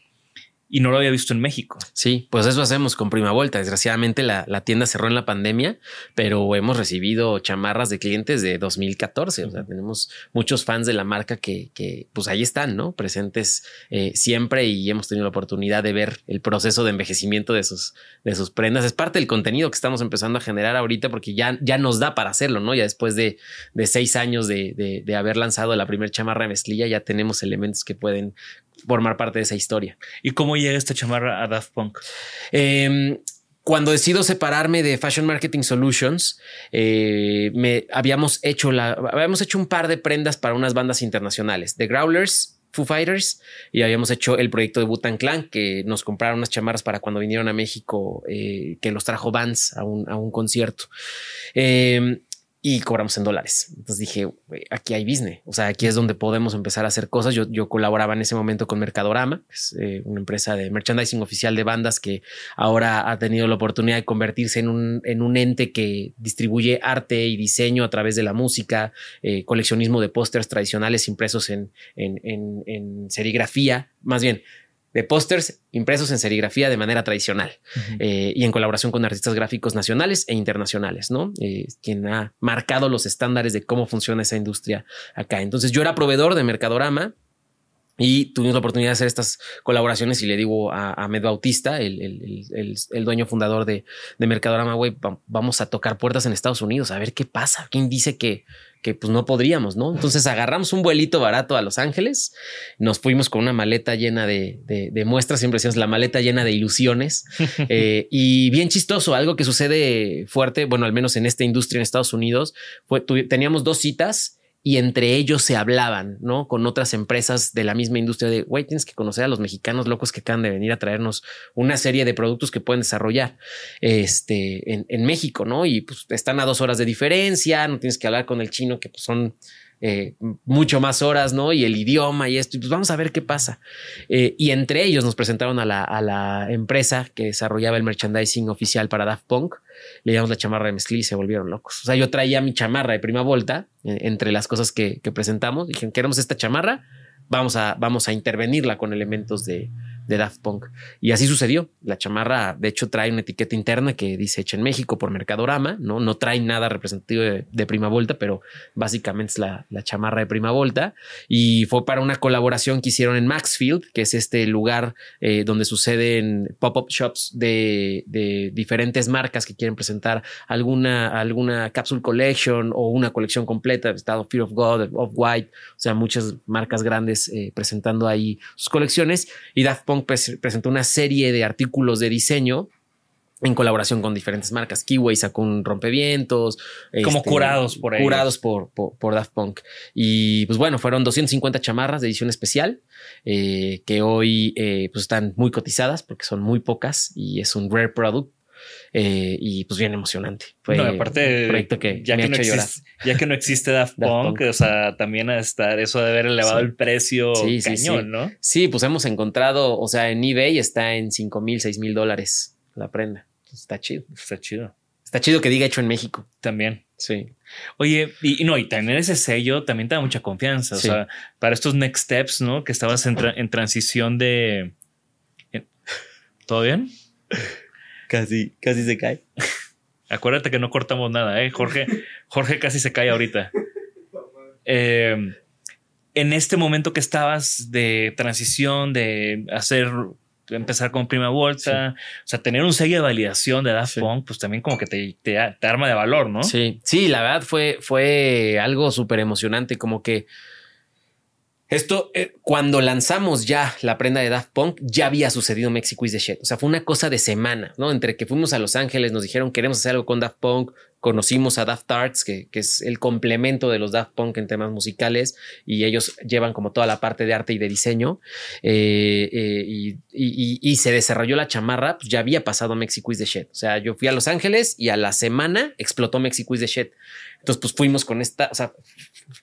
no lo había visto en México. Sí, pues eso hacemos con Prima Vuelta. Desgraciadamente la, tienda cerró en la pandemia, pero hemos recibido chamarras de clientes de 2014. O sea, tenemos muchos fans de la marca que, que pues ahí están, ¿no? Presentes eh, siempre y hemos tenido la oportunidad de ver el proceso de envejecimiento de sus, de sus prendas. Es parte del contenido que estamos empezando a generar ahorita porque ya, ya nos da para hacerlo, ¿no? Ya después de, de seis años de, de, de haber lanzado la primera chamarra de mezclilla, ya tenemos elementos que pueden formar parte de esa historia. ¿Y cómo llega esta chamarra a Daft Punk? Em, cuando decido separarme de Fashion Marketing Solutions, eh, me habíamos hecho la, habíamos hecho un par de prendas para unas bandas internacionales, The Growlers, Foo Fighters, y habíamos hecho el proyecto de Butan Clan, que nos compraron unas chamarras para cuando vinieron a México, eh, que los trajo Vans a un, a un concierto. Em, y cobramos en dólares. Entonces dije, aquí hay business. O sea, aquí es donde podemos empezar a hacer cosas. Yo, yo colaboraba en ese momento con Mercadorama, es eh, una empresa de merchandising oficial de bandas que ahora ha tenido la oportunidad de convertirse en un, en un ente que distribuye arte y diseño a través de la música, eh, coleccionismo de pósters tradicionales impresos en, en, en serigrafía, más bien de pósters impresos en serigrafía de manera tradicional eh, y en colaboración con artistas gráficos nacionales e internacionales, ¿no? Eh, quien ha marcado los estándares de cómo funciona esa industria acá. Entonces yo era proveedor de Mercadorama y tuvimos la oportunidad de hacer estas colaboraciones y le digo a, a Med Bautista, el, el, el, dueño fundador de, de Mercadorama, güey, vamos a tocar puertas en Estados Unidos, a ver qué pasa. ¿Quién dice que, que pues no podríamos, ¿no? Entonces agarramos un vuelito barato a Los Ángeles, nos fuimos con una maleta llena de, de, muestras, siempre decíamos la maleta llena de ilusiones eh, y bien chistoso, algo que sucede fuerte, bueno, al menos en esta industria en Estados Unidos, fue, teníamos dos citas y entre ellos se hablaban, ¿no? Con otras empresas de la misma industria de, güey, tienes que conocer a los mexicanos locos que acaban de venir a traernos una serie de productos que pueden desarrollar este, en, México, ¿no? Y pues están a dos horas de diferencia, no tienes que hablar con el chino, que pues son eh, mucho más horas, ¿no? Y el idioma y esto, pues vamos a ver qué pasa. Eh, y entre ellos nos presentaron a la, a la, empresa que desarrollaba el merchandising oficial para Daft Punk. Le llamamos la chamarra de mezclilla y se volvieron locos. O sea, yo traía mi chamarra de prima vuelta eh, entre las cosas que, que presentamos. Dijeron, queremos esta chamarra, vamos a, vamos a intervenirla con elementos de, de Daft Punk. Y así sucedió. La chamarra, de hecho, trae una etiqueta interna que dice hecha en México por Mercadorama, ¿no? No trae nada representativo de, Prima Volta, pero básicamente es la, chamarra de Prima Volta. Y fue para una colaboración que hicieron en Maxfield, que es este lugar eh, donde suceden pop-up shops de, diferentes marcas que quieren presentar alguna, alguna capsule collection o una colección completa, estado Fear of God, of White, o sea, muchas marcas grandes eh, presentando ahí sus colecciones. Y Daft Punk presentó una serie de artículos de diseño en colaboración con diferentes marcas. Kiwi sacó un rompevientos. Como este, curados por ellos. Curados por, por, Daft Punk. Y pues bueno, fueron 250 chamarras de edición especial eh, que hoy eh, pues están muy cotizadas porque son muy pocas y es un rare product. Eh, y pues bien emocionante. Fue aparte, un proyecto que ya me que no existe, Ya que no existe Daft, Punk, o sea, también a estar eso de haber elevado el precio sí, cañón, ¿no? Sí, pues hemos encontrado, o sea, en eBay está en 5 mil, 6 mil dólares la prenda. Está chido. Está chido. Está chido que diga hecho en México. También. Sí. Oye, y, no, y tener ese sello también te da mucha confianza. O sea, para estos next steps, ¿no? Que estabas en, en transición de, ¿Todo bien? Casi, casi se cae. Acuérdate que no cortamos nada, ¿eh? Jorge, Jorge casi se cae ahorita. Eh, en este momento que estabas de transición, de hacer, de empezar con prima bolsa, o sea, tener un sello de validación de Daft Sí. Punk, pues también como que te, te, te arma de valor, ¿no? Sí, sí, la verdad fue, fue algo súper emocionante, como que esto, eh, cuando lanzamos ya la prenda de Daft Punk, ya había sucedido Mexico is the shit. O sea, fue una cosa de semana, ¿no? Entre que fuimos a Los Ángeles, nos dijeron queremos hacer algo con Daft Punk, conocimos a Daft Arts, que, es el complemento de los Daft Punk en temas musicales, y ellos llevan como toda la parte de arte y de diseño, eh, eh, y se desarrolló la chamarra, pues ya había pasado Mexico is the shit. O sea, yo fui a Los Ángeles y a la semana explotó Mexico is the shit. Entonces, pues fuimos con esta, o sea,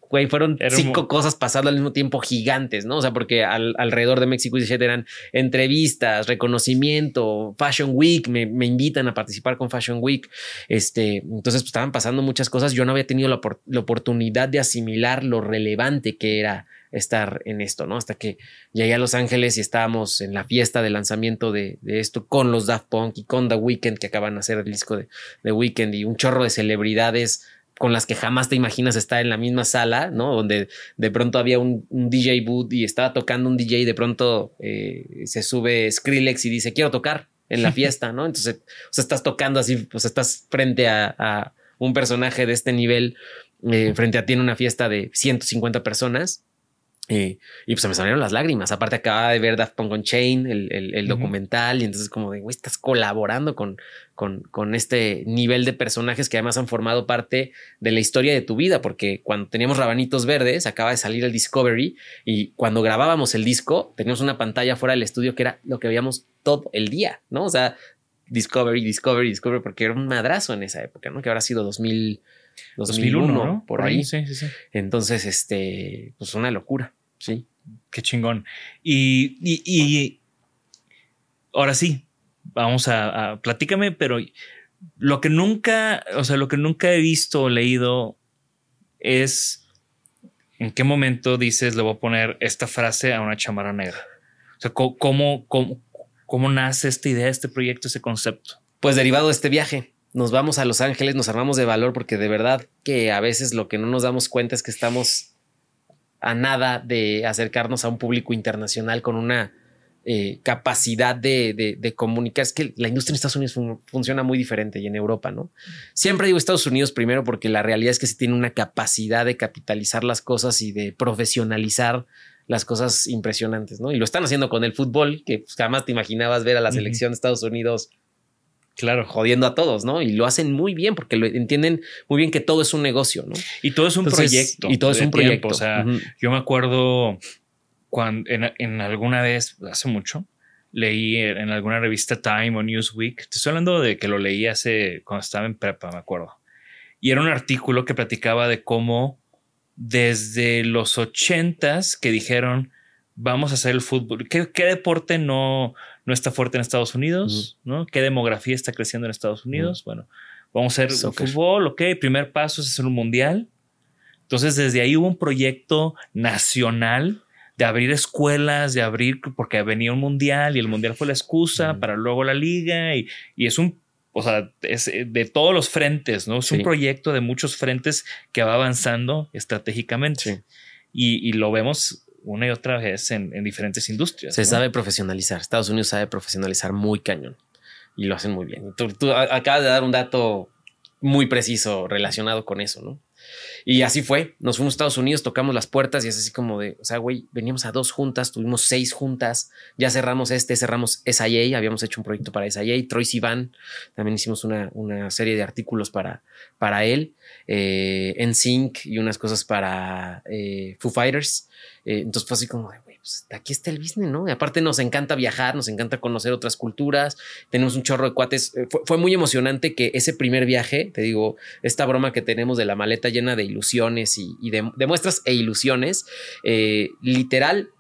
güey, fueron cinco cosas pasando al mismo tiempo gigantes, ¿no? O sea, porque al- alrededor de the shit eran entrevistas, reconocimiento, Fashion Week, me, me invitan a participar con Fashion Week. Este, entonces, pues, estaban pasando muchas cosas. Yo no había tenido la oportunidad de asimilar lo relevante que era estar en esto, ¿no? Hasta que llegué a Los Ángeles y estábamos en la fiesta de lanzamiento de, de esto con los Daft Punk y con The Weeknd, que acaban de hacer el disco de The Weeknd y un chorro de celebridades con las que jamás te imaginas estar en la misma sala, ¿no? Donde de pronto había un, un DJ boot y estaba tocando un DJ y de pronto eh, se sube Skrillex y dice, quiero tocar en la fiesta, ¿no? Entonces, o sea, estás tocando así, pues estás frente a, a un personaje de este nivel, eh, frente a ti en una fiesta de 150 personas. eh, y pues se me salieron las lágrimas. Aparte, acababa de ver Daft Punk on Chain, el, el- el Ujú. documental, y entonces, como de, güey, estás colaborando con, con, con este nivel de personajes que además han formado parte de la historia de tu vida, porque cuando teníamos Rabanitos Verdes, acaba de salir el Discovery, y cuando grabábamos el disco, teníamos una pantalla fuera del estudio que era lo que veíamos todo el día, ¿no? O sea, Discovery, Discovery, Discovery, porque era un madrazo en esa época, ¿no? Que habrá sido 2000, 2001, ¿no? por ahí. Sí, sí, sí. Entonces, este, pues una locura, sí. Qué chingón. Y, y, y ahora sí, vamos a, a- platícame, pero lo que nunca, o sea, lo que nunca he visto o leído es en qué momento dices le voy a poner esta frase a una chamarra negra. O sea, cómo, cómo, cómo nace esta idea, este proyecto, ese concepto. Pues derivado de este viaje, nos vamos a Los Ángeles, nos armamos de valor porque de verdad que a veces lo que no nos damos cuenta es que estamos a nada de acercarnos a un público internacional con una eh, capacidad de, de- de comunicar. Es que la industria en Estados Unidos fun- funciona muy diferente y en Europa, ¿no? Siempre digo Estados Unidos primero porque la realidad es que se tiene una capacidad de capitalizar las cosas y de profesionalizar las cosas impresionantes, ¿no? Y lo están haciendo con el fútbol, que pues, jamás te imaginabas ver a la selección de Estados Unidos Claro. jodiendo a todos, ¿no? Y lo hacen muy bien porque lo entienden muy bien que todo es un negocio, ¿no? Y todo es un Entonces, proyecto. Y todo es un proyecto. O sea. Yo me acuerdo cuando en, en alguna vez, hace mucho, leí en alguna revista Time o Newsweek. Te estoy hablando de que lo leí hace cuando estaba en prepa, me acuerdo. Y era un artículo que platicaba de cómo desde los ochentas que dijeron vamos a hacer el fútbol. ¿Qué, qué deporte no, no está fuerte en Estados Unidos? ¿no? ¿Qué demografía está creciendo en Estados Unidos? Bueno, vamos a hacer Soccer. fútbol, ok. Primer paso es hacer un mundial. Entonces, desde ahí hubo un proyecto nacional de abrir escuelas, de abrir, porque venía un mundial y el mundial fue la excusa para luego la liga y, y es un, o sea, es eh, de todos los frentes, ¿no? Es Sí. un proyecto de muchos frentes que va avanzando estratégicamente Sí. y, y lo vemos una y otra vez en, en diferentes industrias. Se ¿no? sabe profesionalizar. Estados Unidos sabe profesionalizar muy cañón y lo hacen muy bien. Tú, acabas de dar un dato muy preciso relacionado con eso, ¿no? Y así fue. Nos fuimos a Estados Unidos, tocamos las puertas y es así como de, o sea, güey, veníamos a dos juntas, tuvimos seis juntas, ya cerramos este, cerramos SIA, habíamos hecho un proyecto para SIA, Troy Sivan, también hicimos una, una serie de artículos para, para él, eh, NSYNC y unas cosas para eh, Foo Fighters. Eh, entonces fue así como de, pues aquí está el business, ¿no? Aparte nos encanta viajar, nos encanta conocer otras culturas, tenemos un chorro de cuates. Eh, fue, muy emocionante que ese primer viaje, te digo, esta broma que tenemos de la maleta llena de ilusiones y, de muestras e ilusiones, eh, literal,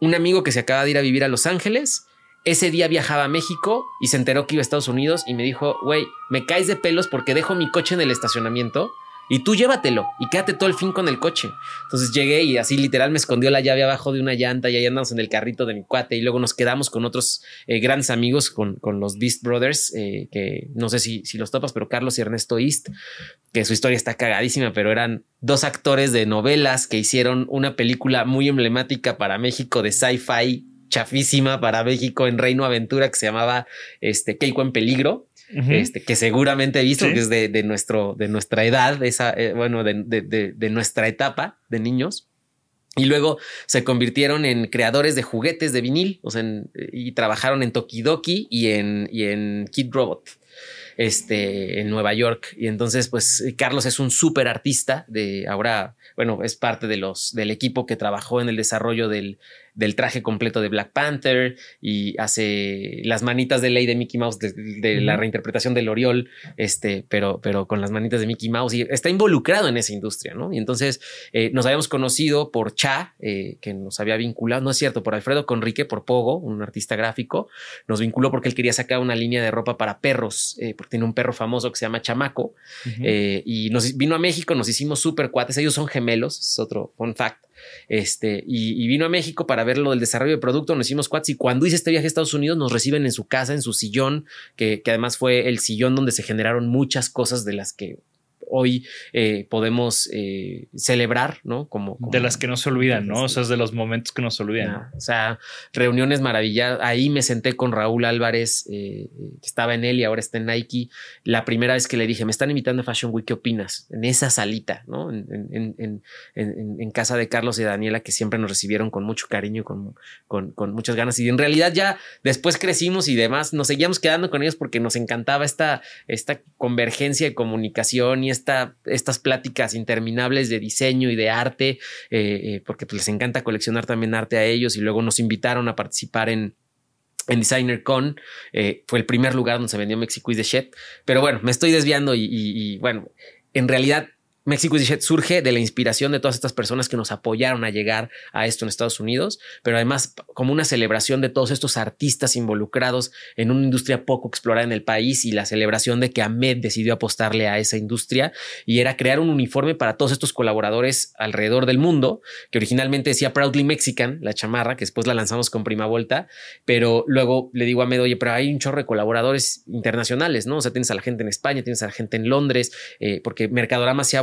un amigo que se acaba de ir a vivir a Los Ángeles, ese día viajaba a México y se enteró que iba a Estados Unidos y me dijo, güey, me caes de pelos porque dejo mi coche en el estacionamiento y tú llévatelo y quédate todo el fin con el coche. Entonces llegué y así literal me escondió la llave abajo de una llanta y ahí andamos en el carrito de mi cuate y luego nos quedamos con otros eh, grandes amigos, con, con, los Beast Brothers, eh, que no sé si, si los topas, pero Carlos y Ernesto East, que su historia está cagadísima, pero eran dos actores de novelas que hicieron una película muy emblemática para México de sci-fi chafísima para México en Reino Aventura que se llamaba este Keiko en peligro este, que seguramente he visto que es de, nuestro, de nuestra edad, esa, eh, bueno, de, nuestra etapa de niños. Y luego se convirtieron en creadores de juguetes de vinil, o sea, y trabajaron en Tokidoki y en, y en Kid Robot este, en Nueva York. Y entonces, pues Carlos es un súper artista de ahora, bueno, es parte de los, del equipo que trabajó en el desarrollo del, del traje completo de Black Panther y hace las manitas de ley de Mickey Mouse de, la reinterpretación del Oriol, este, pero, pero con las manitas de Mickey Mouse y está involucrado en esa industria, ¿no? Y entonces eh, nos habíamos conocido por Cha, eh, que nos había vinculado, no es cierto, por Alfredo Conrique, por Pogo, un artista gráfico, nos vinculó porque él quería sacar una línea de ropa para perros, eh, porque tiene un perro famoso que se llama Chamaco, y nos vino a México, nos hicimos súper cuates, ellos son gemelos, es otro fun fact. Este, y, vino a México para ver lo del desarrollo de producto. Nos hicimos cuates y cuando hice este viaje a Estados Unidos nos reciben en su casa, en su sillón, que, que además fue el sillón donde se generaron muchas cosas de las que hoy eh, podemos eh, celebrar, ¿no? Como, De las que no se olvidan, ¿no? O sea, es de los momentos que no se olvidan. o sea, reuniones maravilladas. Ahí me senté con Raúl Álvarez, eh, que estaba en él y ahora está en Nike. La primera vez que le dije, me están invitando a Fashion Week, ¿qué opinas? En esa salita, ¿no? En, casa de Carlos y Daniela, que siempre nos recibieron con mucho cariño, con, con, con muchas ganas. Y en realidad ya después crecimos y demás, nos seguíamos quedando con ellos porque nos encantaba esta, esta convergencia de comunicación y estas pláticas interminables de diseño y de arte, eh, eh, porque pues, les encanta coleccionar también arte a ellos y luego nos invitaron a participar en, en Designer Con eh, fue el primer lugar donde se vendió Mexico is the. Pero bueno, me estoy desviando y bueno, en realidad México surge de la inspiración de todas estas personas que nos apoyaron a llegar a esto en Estados Unidos, pero además como una celebración de todos estos artistas involucrados en una industria poco explorada en el país y la celebración de que Ahmed decidió apostarle a esa industria y era crear un uniforme para todos estos colaboradores alrededor del mundo, que originalmente decía Proudly Mexican, la chamarra, que después la lanzamos con Prima Volta, pero luego le digo a Ahmed, oye, pero hay un chorro de colaboradores internacionales, ¿no? O sea, tienes a la gente en España, tienes a la gente en Londres, eh, porque Mercadorama se ha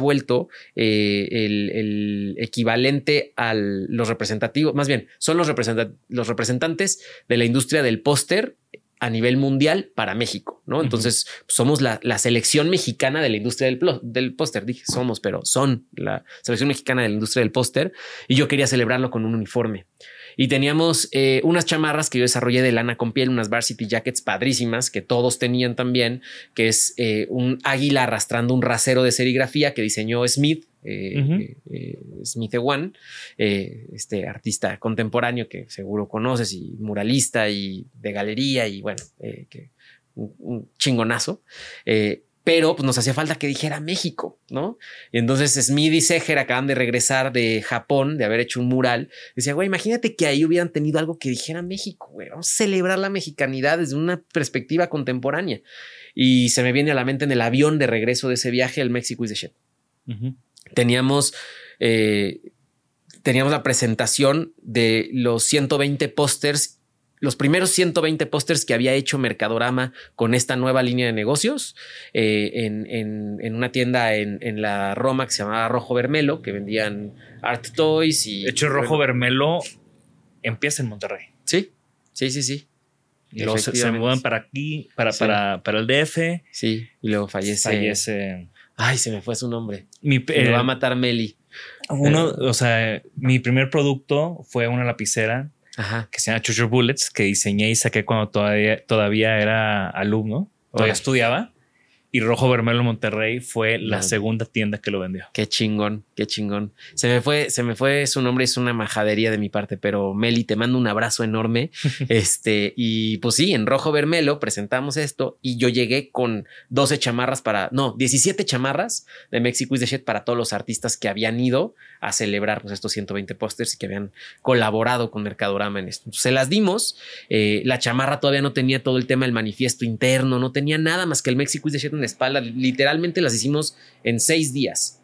eh, el, equivalente a los representativos, más bien, son los, los representantes de la industria del póster a nivel mundial para México, ¿no? Entonces, somos la, selección mexicana de la industria del, del póster, dije somos, pero son la selección mexicana de la industria del póster y yo quería celebrarlo con un uniforme. Y teníamos eh, unas chamarras que yo desarrollé de lana con piel, unas varsity jackets padrísimas que todos tenían también, que es eh, un águila arrastrando un rasero de serigrafía que diseñó Smith, eh, Smith One, este artista contemporáneo que seguro conoces y muralista y de galería y bueno, que un, un, chingonazo pero pues, nos hacía falta que dijera México, ¿no? Y entonces Smith y Seger acaban de regresar de Japón, de haber hecho un mural. Decía, güey, imagínate que ahí hubieran tenido algo que dijera México, güey. Vamos a celebrar la mexicanidad desde una perspectiva contemporánea. Y se me viene a la mente en el avión de regreso de ese viaje el México is the shit. Teníamos. Eh, teníamos la presentación de los 120 pósters los primeros 120 pósters que había hecho Mercadorama con esta nueva línea de negocios eh, en, una tienda en, la Roma que se llamaba Rojo Vermelo, que vendían art toys y... De hecho, Rojo Vermelo empieza en Monterrey. Sí, sí, sí, sí. Y luego se, mudan para aquí, para, para, para el DF. Sí, y luego fallece. Fallece. Ay, se me fue su nombre. me va a eh, matar Meli. Uno, o sea, mi primer producto fue una lapicera que se llama Chucho Bullets, que diseñé y saqué cuando todavía, todavía era alumno, todavía estudiaba. Y Rojo Vermelo Monterrey fue la segunda tienda que lo vendió. Qué chingón, qué chingón. Se me fue, se me fue su nombre, es una majadería de mi parte, pero Meli, te mando un abrazo enorme. este, y pues sí, en Rojo Vermelo presentamos esto y yo llegué con 12 chamarras para, no, 17 chamarras de Mexico is the Shit para todos los artistas que habían ido a celebrar pues, estos 120 pósters y que habían colaborado con Mercadorama en esto. Se las dimos. Eh, la chamarra todavía no tenía todo el tema del manifiesto interno, no tenía nada más que el Mexico is the Shit la espalda. Literalmente las hicimos en seis días.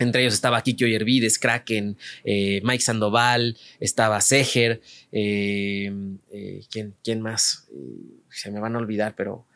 Entre ellos estaba Kiki Oyervides, Kraken, eh, Mike Sandoval, estaba Seger, eh, eh, ¿quién, ¿quién, más? se me van a olvidar, pero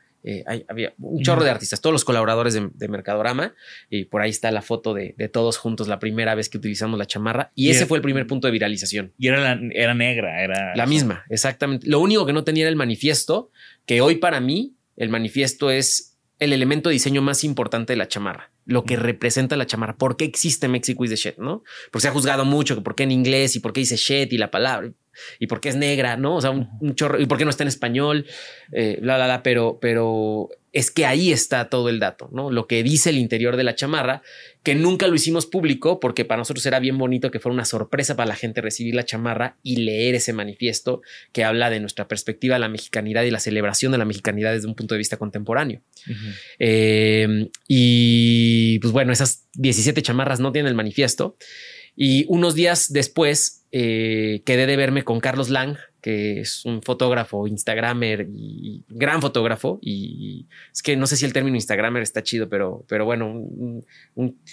había un chorro de artistas, todos los colaboradores de, Mercadorama, y por ahí está la foto de, todos juntos, la primera vez que utilizamos la chamarra, y, ese fue el primer punto de viralización. Y era, era negra, era... La misma, exactamente. Lo único que no tenía era el manifiesto, que hoy para mí el manifiesto es el elemento de diseño más importante de la chamarra lo que representa la chamarra. ¿Por qué existe Mexico is the shit? ¿No? Porque se ha juzgado mucho que por qué en inglés y por qué dice shit y la palabra y por qué es negra, ¿no? O sea, un, chorro y por qué no está en español, eh, bla, bla, bla, pero, pero es que ahí está todo el dato, ¿no? Lo que dice el interior de la chamarra, que nunca lo hicimos público porque para nosotros era bien bonito que fuera una sorpresa para la gente recibir la chamarra y leer ese manifiesto que habla de nuestra perspectiva de la mexicanidad y la celebración de la mexicanidad desde un punto de vista contemporáneo. Eh, y pues bueno, esas 17 chamarras no tienen el manifiesto. Y unos días después eh, quedé de verme con Carlos Lang, que es un fotógrafo, Instagramer y gran fotógrafo. Y es que no sé si el término Instagramer está chido, pero, pero bueno,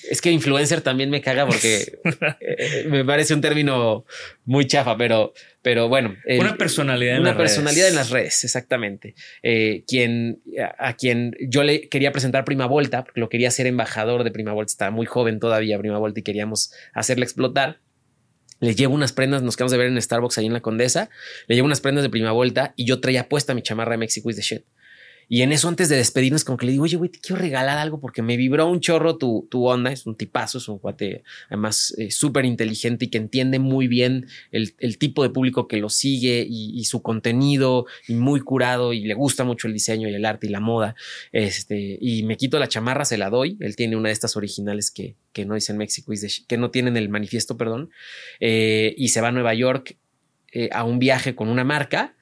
es que influencer también me caga porque eh, me parece un término muy chafa, pero, pero bueno. una personalidad en una personalidad en las redes, exactamente. Eh, quien, a, quien yo le quería presentar Prima Volta, porque lo quería ser embajador de Prima Volta, estaba muy joven todavía Prima Volta y queríamos hacerle explotar le llevo unas prendas, nos quedamos de ver en Starbucks ahí en la Condesa, le llevo unas prendas de prima vuelta y yo traía puesta mi chamarra de Mexico is the shit. Y en eso, antes de despedirnos, como que le digo, oye, güey, te quiero regalar algo porque me vibró un chorro tu, tu onda. Es un tipazo, es un cuate, además, eh, súper inteligente y que entiende muy bien el, el, tipo de público que lo sigue y, su contenido y muy curado y le gusta mucho el diseño y el arte y la moda. Este, y me quito la chamarra, se la doy. Él tiene una de estas originales que, que no dicen México, que no tienen el manifiesto, perdón. Eh, y se va a Nueva York eh, a un viaje con una marca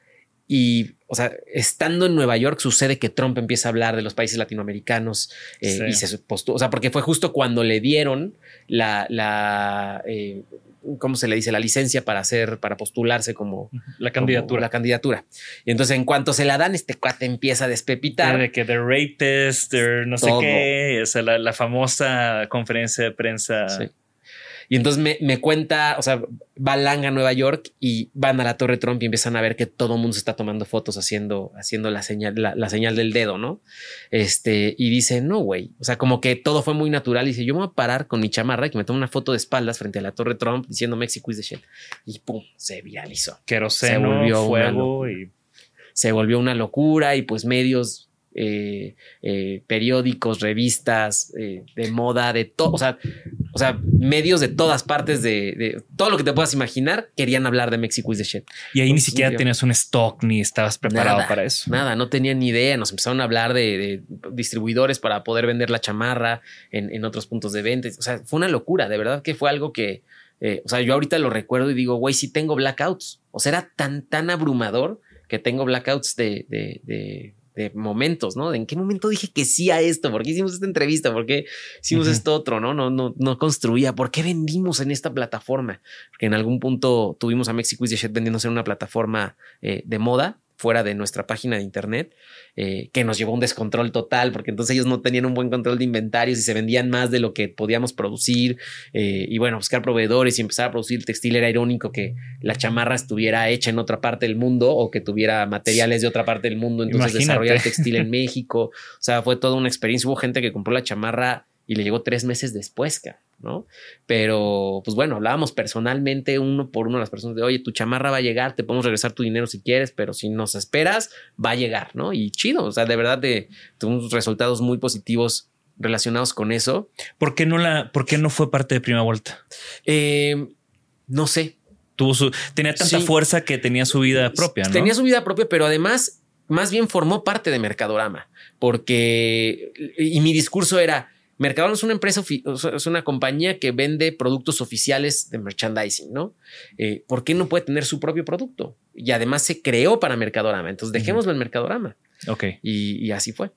y, o sea, estando en Nueva York sucede que Trump empieza a hablar de los países latinoamericanos eh, y se postó, o sea, porque fue justo cuando le dieron la, la eh, ¿cómo se le dice? La licencia para hacer, para postularse como la candidatura. la candidatura. Y entonces, en cuanto se la dan, este cuate empieza a despepitar. De que the rapist, no sé qué, o la, la, famosa conferencia de prensa. Sí. Y entonces me, cuenta, o sea, va Lang a Nueva York y van a la Torre Trump y empiezan a ver que todo el mundo se está tomando fotos haciendo, haciendo la señal, la, señal del dedo, ¿no? Este, y dice, no, güey. O sea, como que todo fue muy natural. Y dice, yo me voy a parar con mi chamarra y que me tomo una foto de espaldas frente a la Torre Trump diciendo Mexico is the shit. Y pum, se viralizó. se volvió fuego y se volvió una locura y pues medios eh, eh, periódicos, revistas eh, de moda, de todo, o sea, o sea, medios de todas partes de, todo lo que te puedas imaginar querían hablar de Mexico is the shit. Y ahí ni siquiera tenías un stock ni estabas preparado para eso. Nada, no tenía ni idea. Nos empezaron a hablar de, distribuidores para poder vender la chamarra en, otros puntos de venta. O sea, fue una locura. De verdad que fue algo que, o sea, yo ahorita lo recuerdo y digo, güey, sí tengo blackouts. O sea, era tan, tan abrumador que tengo blackouts de, de de momentos, ¿no? ¿En qué momento dije que sí a esto? ¿Por qué hicimos esta entrevista? ¿Por qué hicimos esto otro? ¿no? No, no, no construía. ¿Por qué vendimos en esta plataforma? Porque en algún punto tuvimos a Mexico y Shed vendiéndose en una plataforma eh, de moda fuera de nuestra página de internet, eh, que nos llevó a un descontrol total, porque entonces ellos no tenían un buen control de inventarios y se vendían más de lo que podíamos producir. Eh, y bueno, buscar proveedores y empezar a producir textil era irónico que la chamarra estuviera hecha en otra parte del mundo o que tuviera materiales de otra parte del mundo, entonces desarrollar textil en México. O sea, fue toda una experiencia. Hubo gente que compró la chamarra y le llegó tres meses después, ¿no? Pero, pues bueno, hablábamos personalmente uno por uno a las personas de, oye, tu chamarra va a llegar, te podemos regresar tu dinero si quieres, pero si nos esperas, va a llegar, ¿no? Y chido, o sea, de verdad de, tuvimos resultados muy positivos relacionados con eso. ¿Por qué no, la, por qué no fue parte de Prima Vuelta? Eh, no sé. Tuvo su, tenía tanta fuerza que tenía su vida propia, ¿no? Tenía su vida propia, pero además, más bien formó parte de Mercadorama, porque, y mi discurso era, Mercadona es una empresa, es una compañía que vende productos oficiales de merchandising, ¿no? Eh, ¿Por qué no puede tener su propio producto? Y además se creó para Mercadorama, entonces dejémoslo en Mercadorama. Ok. Y, así fue.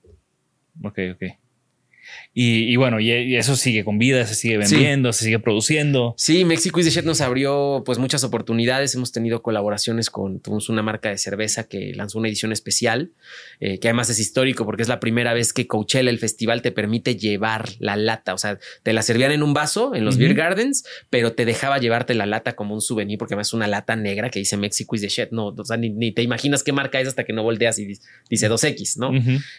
Ok, ok. Y, bueno, y, eso sigue con vida, se sigue vendiendo, se sigue produciendo. Sí, Mexico is the Shit nos abrió pues muchas oportunidades. Hemos tenido colaboraciones con una marca de cerveza que lanzó una edición especial, eh, que además es histórico porque es la primera vez que Coachella, el festival, te permite llevar la lata. O sea, te la servían en un vaso en los beer gardens, pero te dejaba llevarte la lata como un souvenir porque además es una lata negra que dice Mexico is the Shit. No, o sea, ni, te imaginas qué marca es hasta que no volteas y dice 2X, ¿no?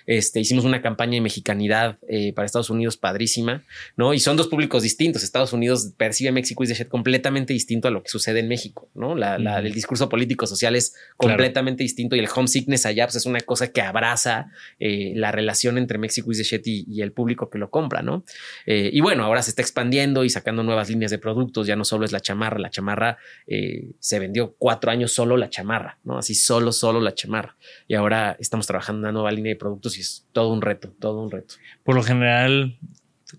Este, hicimos una campaña de mexicanidad eh, para Estados Unidos padrísima, ¿no? Y son dos públicos distintos. Estados Unidos percibe México y de completamente distinto a lo que sucede en México, ¿no? La, el discurso político social es completamente distinto y el homesickness allá pues, es una cosa que abraza eh, la relación entre México y de y, el público que lo compra, ¿no? Eh, y bueno, ahora se está expandiendo y sacando nuevas líneas de productos. Ya no solo es la chamarra, la chamarra eh, se vendió cuatro años solo la chamarra, ¿no? Así solo, solo la chamarra. Y ahora estamos trabajando en una nueva línea de productos y es todo un reto, todo un reto. Por lo general,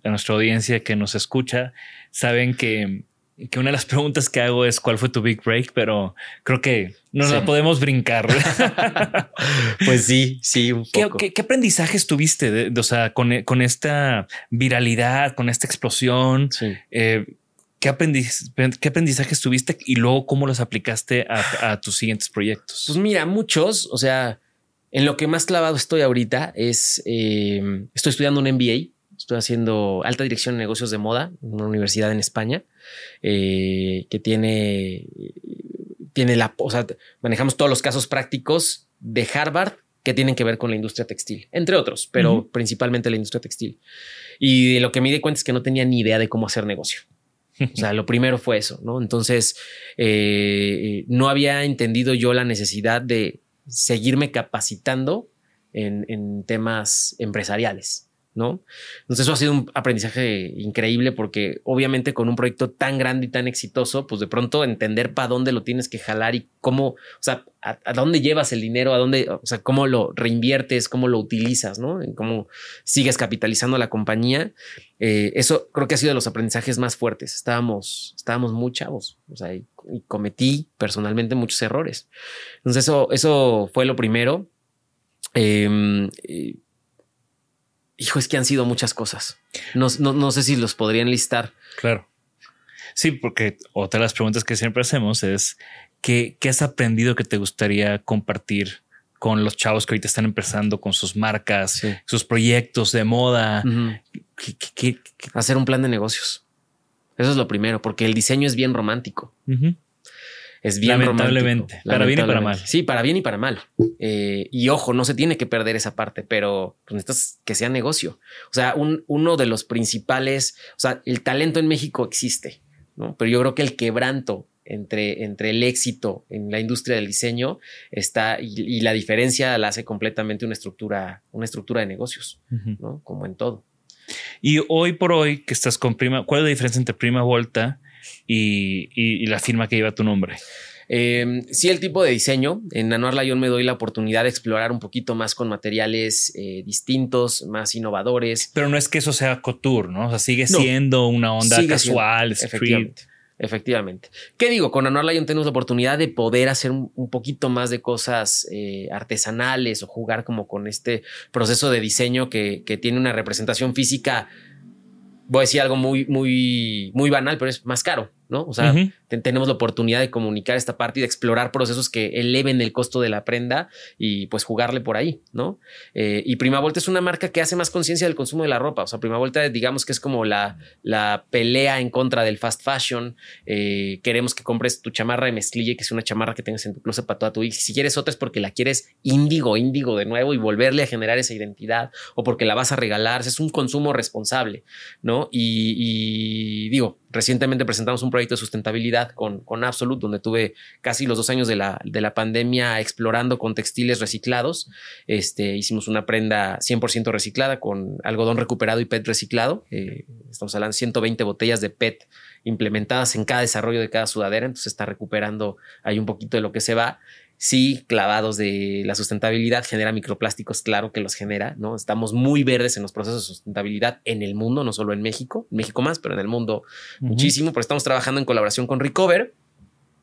a nuestra audiencia que nos escucha saben que, que, una de las preguntas que hago es cuál fue tu big break, pero creo que no la podemos brincar. pues sí, sí. ¿Qué, aprendizajes tuviste o sea, con, con, esta viralidad, con esta explosión? Eh, ¿qué, aprendizajes tuviste y luego cómo los aplicaste a, tus siguientes proyectos? Pues mira, muchos, o sea, en lo que más clavado estoy ahorita es, eh, estoy estudiando un MBA Estoy haciendo alta dirección en negocios de moda en una universidad en España eh, que tiene, tiene la, o sea, manejamos todos los casos prácticos de Harvard que tienen que ver con la industria textil, entre otros, pero principalmente la industria textil. Y lo que me di cuenta es que no tenía ni idea de cómo hacer negocio. O sea, lo primero fue eso, ¿no? Entonces, eh, no había entendido yo la necesidad de seguirme capacitando en temas empresariales. ¿No? Entonces eso ha sido un aprendizaje increíble porque obviamente con un proyecto tan grande y tan exitoso, pues de pronto entender para dónde lo tienes que jalar y cómo, o sea, a, dónde llevas el dinero, a dónde, o sea, cómo lo reinviertes, cómo lo utilizas, ¿no? En cómo sigues capitalizando la compañía. Eh, eso creo que ha sido de los aprendizajes más fuertes. Estábamos, estábamos muy chavos, o sea, y, cometí personalmente muchos errores. Entonces eso, eso fue lo primero. Em, hijo, es que han sido muchas cosas. No, no, sé si los podrían listar. Claro. Sí, porque otra de las preguntas que siempre hacemos es ¿qué, qué has aprendido que te gustaría compartir con los chavos que ahorita están empezando con sus marcas, sus proyectos de moda? Hacer un plan de negocios. Eso es lo primero, porque el diseño es bien romántico es bien lamentablemente, para bien y para mal. Sí, para bien y para mal. Eh, y ojo, no se tiene que perder esa parte, pero pues, necesitas que sea negocio. O sea, un, uno de los principales, o sea, el talento en México existe, ¿no? Pero yo creo que el quebranto entre, entre el éxito en la industria del diseño está y, la diferencia la hace completamente una estructura, una estructura de negocios, ¿no? Como en todo. Y hoy por hoy que estás con Prima, ¿cuál es la diferencia entre Prima Volta y, la firma que lleva tu nombre. Eh, sí, el tipo de diseño. En Anuar Lion me doy la oportunidad de explorar un poquito más con materiales eh, distintos, más innovadores. Pero no es que eso sea couture, ¿no? O sea, sigue siendo una onda casual, Efectivamente. Efectivamente. ¿Qué digo? Con Anuar Lion tenemos la oportunidad de poder hacer un, poquito más de cosas eh, artesanales o jugar como con este proceso de diseño que, que tiene una representación física voy a decir algo muy, muy, muy banal, pero es más caro. ¿No? O sea, tenemos la oportunidad de comunicar esta parte y de explorar procesos que eleven el costo de la prenda y pues jugarle por ahí, ¿no? Eh, y Prima Volta es una marca que hace más conciencia del consumo de la ropa. O sea, Prima Volta, digamos que es como la, la pelea en contra del fast fashion. Eh, queremos que compres tu chamarra de mezclilla, que es una chamarra que tengas en tu closet para toda tu vida. Si quieres otra es porque la quieres índigo, índigo de nuevo y volverle a generar esa identidad o porque la vas a regalar. Es un consumo responsable, ¿no? y digo, Recientemente presentamos un proyecto de sustentabilidad con, con Absolute, donde tuve casi los dos años de la, de la pandemia explorando con textiles reciclados. Este, hicimos una prenda 100% reciclada con algodón recuperado y PET reciclado. Eh, estamos hablando de 120 botellas de PET implementadas en cada desarrollo de cada sudadera, entonces está recuperando ahí un poquito de lo que se va sí clavados de la sustentabilidad, genera microplásticos, claro que los genera, ¿no? Estamos muy verdes en los procesos de sustentabilidad en el mundo, no solo en México, en México más, pero en el mundo muchísimo, pero estamos trabajando en colaboración con Recover,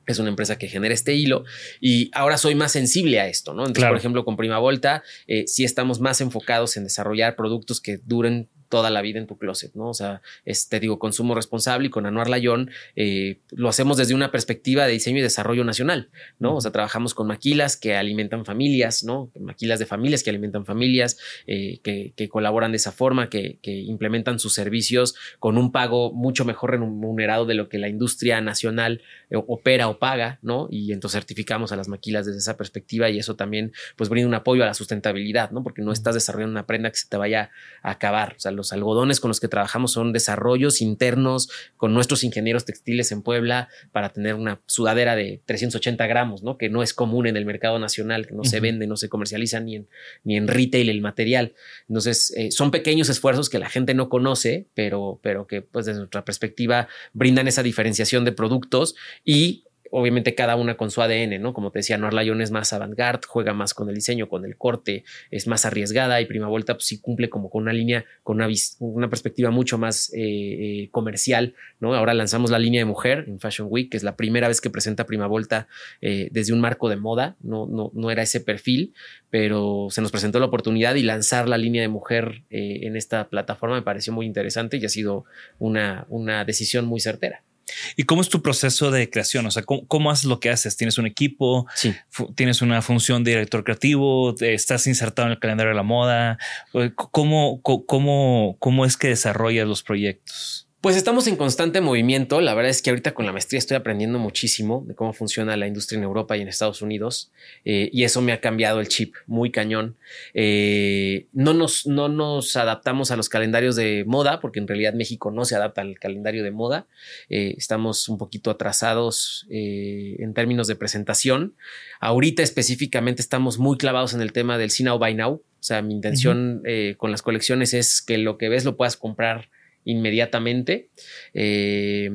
es una empresa que genera este hilo y ahora soy más sensible a esto, ¿no? Entonces, por ejemplo, con Prima Volta, eh, sí estamos más enfocados en desarrollar productos que duren toda la vida en tu closet, ¿no? O sea, es, te digo, consumo responsable y con Anuar Layón eh, lo hacemos desde una perspectiva de diseño y desarrollo nacional, ¿no? O sea, trabajamos con maquilas que alimentan familias, ¿no? Maquilas de familias que alimentan familias, eh, que, colaboran de esa forma, que, implementan sus servicios con un pago mucho mejor remunerado de lo que la industria nacional eh, opera o paga, ¿no? Y entonces certificamos a las maquilas desde esa perspectiva y eso también, pues, brinda un apoyo a la sustentabilidad, ¿no? Porque no estás desarrollando una prenda que se te vaya a acabar. O sea, los algodones con los que trabajamos son desarrollos internos con nuestros ingenieros textiles en Puebla para tener una sudadera de 380 gramos, ¿no? Que no es común en el mercado nacional, que no se vende, no se comercializa ni en, ni en retail el material. Entonces, eh, son pequeños esfuerzos que la gente no conoce, pero, pero que, pues, desde nuestra perspectiva, brindan esa diferenciación de productos y obviamente cada una con su ADN, ¿no? Como te decía, Noir Lion es más avant-garde, juega más con el diseño, con el corte, es más arriesgada y Prima Volta pues sí cumple como con una línea, con una, una perspectiva mucho más eh, eh, comercial, ¿no? Ahora lanzamos la línea de mujer en Fashion Week, que es la primera vez que presenta Prima Volta eh, desde un marco de moda, no, no, no era ese perfil, pero se nos presentó la oportunidad y lanzar la línea de mujer en esta plataforma me pareció muy interesante y ha sido una, una decisión muy certera. ¿Y cómo es tu proceso de creación? O sea, ¿cómo, haces lo que haces? ¿Tienes un equipo? ¿Tienes una función de director creativo? ¿Estás insertado en el calendario de la moda? ¿Cómo, cómo, cómo es que desarrollas los proyectos? Pues estamos en constante movimiento. La verdad es que ahorita con la maestría estoy aprendiendo muchísimo de cómo funciona la industria en Europa y en Estados Unidos. Eh, y eso me ha cambiado el chip muy cañón. Eh, no, nos, no nos adaptamos a los calendarios de moda, porque en realidad México no se adapta al calendario de moda. Eh, estamos un poquito atrasados en términos de presentación. Ahorita específicamente estamos muy clavados en el tema del Now Buy Now. O sea, mi intención con las colecciones es que lo que ves lo puedas comprar inmediatamente. Eh,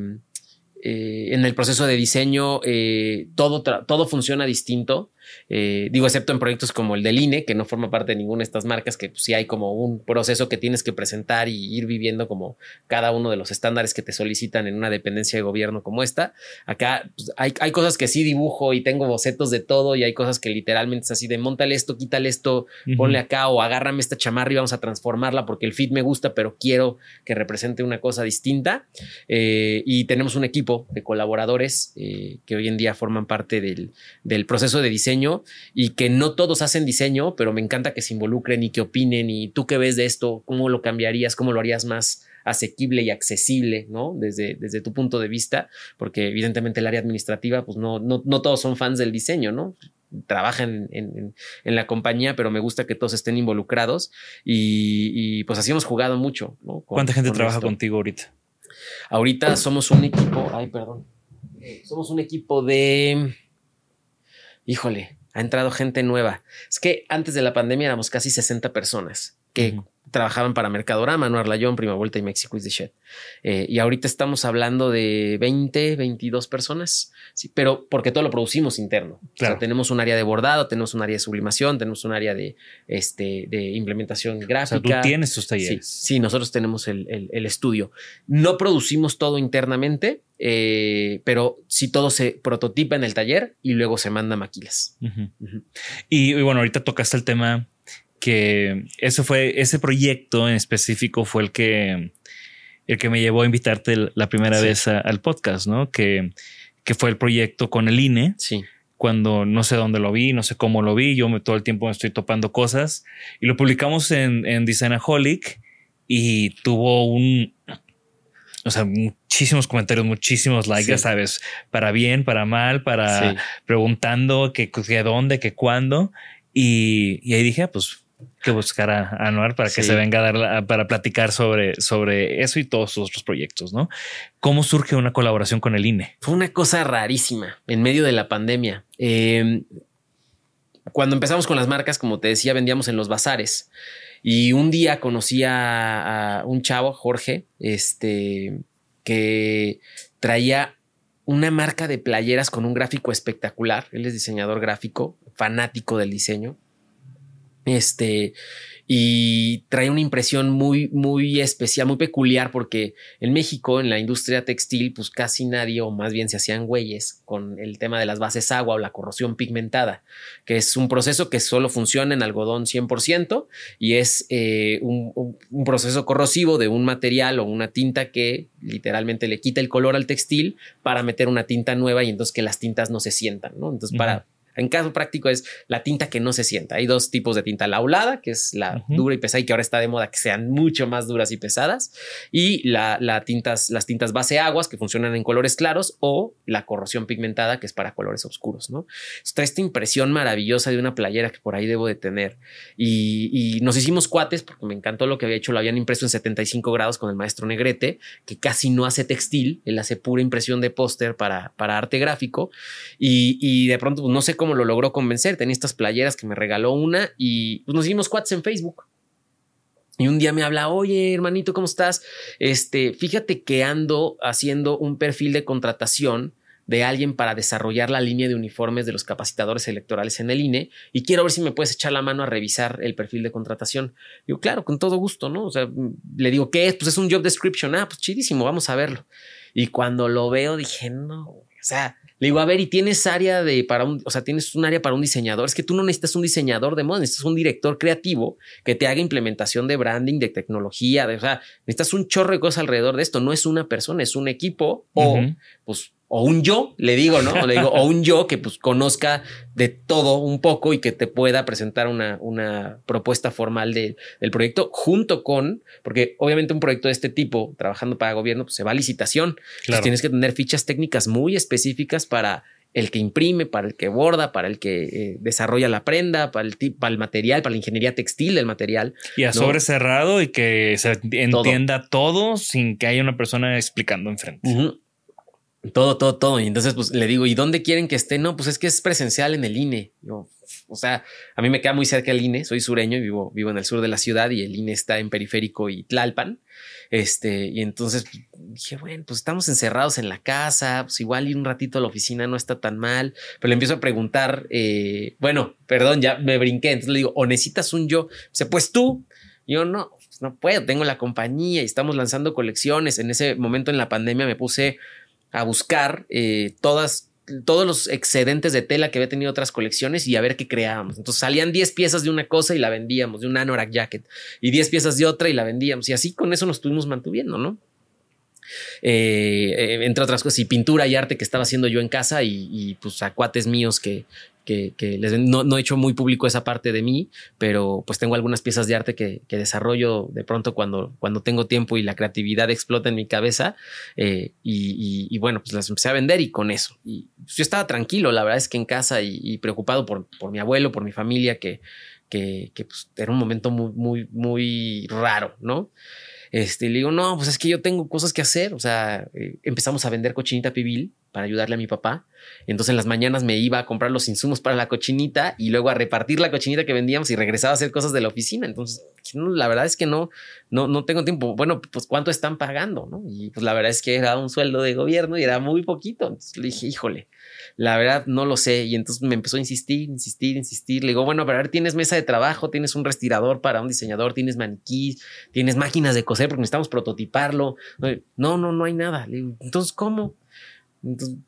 eh, en el proceso de diseño eh, todo, todo funciona distinto. Eh, digo, excepto en proyectos como el del INE, que no forma parte de ninguna de estas marcas, que pues, sí hay como un proceso que tienes que presentar y ir viviendo como cada uno de los estándares que te solicitan en una dependencia de gobierno como esta. Acá pues, hay, hay, cosas que sí dibujo y tengo bocetos de todo y hay cosas que literalmente es así de montale esto, quítale esto, ponle acá o agárrame esta chamarra y vamos a transformarla porque el fit me gusta, pero quiero que represente una cosa distinta. Eh, y tenemos un equipo de colaboradores eh, que hoy en día forman parte del, del proceso de diseño y que no todos hacen diseño, pero me encanta que se involucren y que opinen y tú qué ves de esto, cómo lo cambiarías, cómo lo harías más asequible y accesible, ¿no? Desde, desde tu punto de vista, porque evidentemente el área administrativa, pues no, no, no todos son fans del diseño, ¿no? trabajan en, en, la compañía, pero me gusta que todos estén involucrados y, pues así hemos jugado mucho. ¿no? ¿Cuánta gente trabaja contigo ahorita? Ahorita somos un equipo, ay, perdón, somos un equipo de híjole, ha entrado gente nueva. Es que antes de la pandemia éramos casi 60 personas que trabajaban para Mercadorama, no Arlayón, Prima Vuelta y Mexico is the Shed. Eh, y ahorita estamos hablando de 20, 22 personas, sí, pero porque todo lo producimos interno. Claro. tenemos un área de bordado, tenemos un área de sublimación, tenemos un área de, este, de implementación gráfica. O sea, tú tienes tus talleres. Sí, nosotros tenemos el, el, estudio. No producimos todo internamente, eh, pero sí todo se prototipa en el taller y luego se manda maquilas. y bueno, ahorita tocaste el tema que eso fue, ese proyecto en específico fue el que, el que me llevó a invitarte la primera vez al podcast, ¿no? Que, que fue el proyecto con el INE. Sí. Cuando no sé dónde lo vi, no sé cómo lo vi, yo me, todo el tiempo me estoy topando cosas y lo publicamos en, en Designaholic y tuvo un, o sea, muchísimos comentarios, muchísimos likes, ya sabes, para bien, para mal, para preguntando que, que dónde, que cuándo. Y, y ahí dije, ah, pues que buscar a Anuar para que se venga a dar para platicar sobre, sobre eso y todos sus otros proyectos, ¿no? ¿Cómo surge una colaboración con el INE? Fue una cosa rarísima en medio de la pandemia. Em, cuando empezamos con las marcas, como te decía, vendíamos en los bazares. Y un día conocí a, a un chavo, Jorge, este, que traía una marca de playeras con un gráfico espectacular. Él es diseñador gráfico, fanático del diseño. Este, y trae una impresión muy, muy especial, muy peculiar, porque en México, en la industria textil, pues casi nadie, o más bien se hacían güeyes con el tema de las bases agua o la corrosión pigmentada, que es un proceso que solo funciona en algodón 100% y es eh, un, un, proceso corrosivo de un material o una tinta que literalmente le quita el color al textil para meter una tinta nueva y entonces que las tintas no se sientan, ¿no? Entonces, para en caso práctico es la tinta que no se sienta. Hay dos tipos de tinta, la aulada, que es la dura y pesada y que ahora está de moda que sean mucho más duras y pesadas, y la, tintas, las tintas base aguas que funcionan en colores claros o la corrosión pigmentada que es para colores oscuros, ¿no? Está esta impresión maravillosa de una playera que por ahí debo de tener. Y, nos hicimos cuates porque me encantó lo que había hecho, lo habían impreso en 75 grados con el maestro Negrete, que casi no hace textil, él hace pura impresión de póster para, para arte gráfico. Y, y de pronto pues, no sé cómo lo logró convencer. Tenía estas playeras que me regaló una y pues, nos dimos cuates en Facebook. Y un día me habla, oye, hermanito, ¿cómo estás? Este, fíjate que ando haciendo un perfil de contratación de alguien para desarrollar la línea de uniformes de los capacitadores electorales en el INE y quiero ver si me puedes echar la mano a revisar el perfil de contratación. Digo, claro, con todo gusto, ¿no? O sea, le digo, ¿qué es? Pues es un job description. Ah, pues chidísimo, vamos a verlo. Y cuando lo veo dije, no, o sea, le digo, a ver, y tienes área de para un, o sea, tienes un área para un diseñador. Es que tú no necesitas un diseñador de moda, necesitas un director creativo que te haga implementación de branding, de tecnología, de, o sea, necesitas un chorro de cosas alrededor de esto. No es una persona, es un equipo o pues o un yo, le digo, ¿no? le digo, o un yo que pues conozca de todo un poco y que te pueda presentar una, una propuesta formal del proyecto junto con, porque obviamente un proyecto de este tipo, trabajando para gobierno, pues se va a licitación. tienes que tener fichas técnicas muy específicas para el que imprime, para el que borda, para el que eh, desarrolla la prenda, para el, para el material, para la ingeniería textil del material. Y a sobre cerrado y que se entienda todo. sin que haya una persona explicando enfrente. Todo, todo, todo. Y entonces, pues le digo, ¿y dónde quieren que esté? No, pues es que es presencial en el INE. Yo, o sea, a mí me queda muy cerca el INE, soy sureño y vivo, vivo en el sur de la ciudad y el INE está en Periférico y Tlalpan. Este, y entonces dije, bueno, pues estamos encerrados en la casa, pues igual ir un ratito a la oficina no está tan mal. Pero le empiezo a preguntar, eh, bueno, perdón, ya me brinqué. Entonces le digo, ¿o necesitas un yo? Dice, pues tú. yo no, pues no puedo, tengo la compañía y estamos lanzando colecciones. En ese momento en la pandemia me puse a buscar eh, todas, todos los excedentes de tela que había tenido otras colecciones y a ver qué creábamos. Entonces salían 10 piezas de una cosa y la vendíamos, de un anorak jacket, y 10 piezas de otra y la vendíamos. Y así con eso nos estuvimos mantuviendo, ¿no? Eh, eh, entre otras cosas, y pintura y arte que estaba haciendo yo en casa y, y pues a cuates míos que, que, les, no, he hecho muy público esa parte de mí, pero pues tengo algunas piezas de arte que, desarrollo de pronto cuando, cuando tengo tiempo y la creatividad explota en mi cabeza. Eh, y, bueno, pues las empecé a vender y con eso. Y yo estaba tranquilo, la verdad es que en casa y, preocupado por, por, mi abuelo, por mi familia, que, que, pues, era un momento muy, muy, muy raro, ¿no? Este, le digo, no, pues es que yo tengo cosas que hacer. O sea, eh, empezamos a vender cochinita pibil para ayudarle a mi papá. Entonces en las mañanas me iba a comprar los insumos para la cochinita y luego a repartir la cochinita que vendíamos y regresaba a hacer cosas de la oficina. Entonces, la verdad es que no, no, no tengo tiempo. Bueno, pues cuánto están pagando, ¿no? Y pues la verdad es que era un sueldo de gobierno y era muy poquito. Entonces le dije, híjole, la verdad no lo sé. Y entonces me empezó a insistir, insistir, insistir. Le digo, bueno, pero a ver, tienes mesa de trabajo, tienes un respirador para un diseñador, tienes maniquí, tienes máquinas de coser porque necesitamos prototiparlo. No, no, no hay nada. Le digo, entonces, ¿cómo? Entonces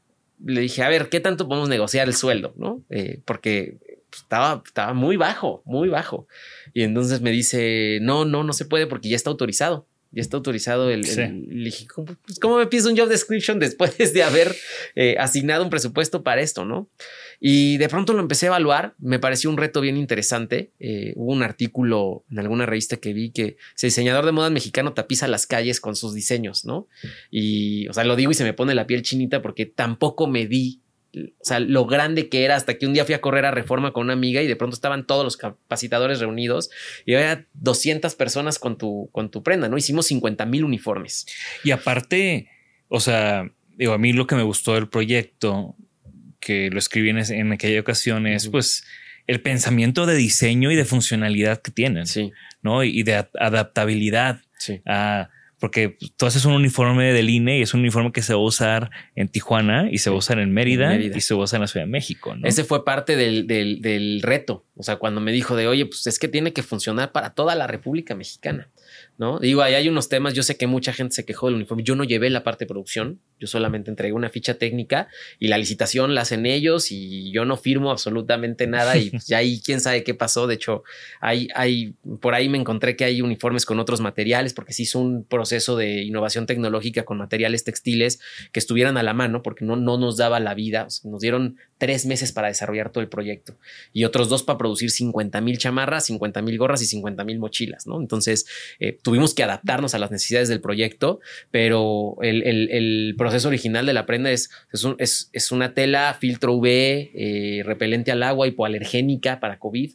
le dije, a ver, ¿qué tanto podemos negociar el sueldo? ¿No? Eh, porque estaba, estaba muy bajo, muy bajo. Y entonces me dice, no, no, no se puede porque ya está autorizado ya está autorizado el, le dije, pues, ¿cómo, me pides un job description después de haber eh, asignado un presupuesto para esto, no? Y de pronto lo empecé a evaluar, me pareció un reto bien interesante. Eh, hubo un artículo en alguna revista que vi que ese diseñador de moda mexicano tapiza las calles con sus diseños, ¿no? Y, o sea, lo digo y se me pone la piel chinita porque tampoco me di o sea, lo grande que era hasta que un día fui a correr a Reforma con una amiga y de pronto estaban todos los capacitadores reunidos y había 200 personas con tu, con tu prenda, ¿no? Hicimos 50 mil uniformes. Y aparte, o sea, digo, a mí lo que me gustó del proyecto, que lo escribí en, aquella ocasión, es pues el pensamiento de diseño y de funcionalidad que tienen, sí. ¿no? Y de adaptabilidad sí. a porque tú haces un uniforme del INE y es un uniforme que se va a usar en Tijuana y se va a usar en Mérida, En Mérida. y se va a usar en la Ciudad de México. ¿no? Ese fue parte del, del- del reto. O sea, cuando me dijo de, oye, pues es que tiene que funcionar para toda la República Mexicana. ¿No? Digo, ahí hay unos temas. Yo sé que mucha gente se quejó del uniforme. Yo no llevé la parte de producción. Yo solamente entregué una ficha técnica y la licitación la hacen ellos y yo no firmo absolutamente nada. Y pues, ya ahí quién sabe qué pasó. De hecho, hay, hay, por ahí me encontré que hay uniformes con otros materiales porque se hizo un proceso de innovación tecnológica con materiales textiles que estuvieran a la mano porque no, no nos daba la vida. O sea, nos dieron tres meses para desarrollar todo el proyecto y otros dos para producir 50 mil chamarras, 50 mil gorras y 50 mil mochilas, ¿no? Entonces eh, tuvimos que adaptarnos a las necesidades del proyecto, pero el, el- proceso original de la prenda es, es- es una tela filtro UV, eh, repelente al agua, hipoalergénica para COVID,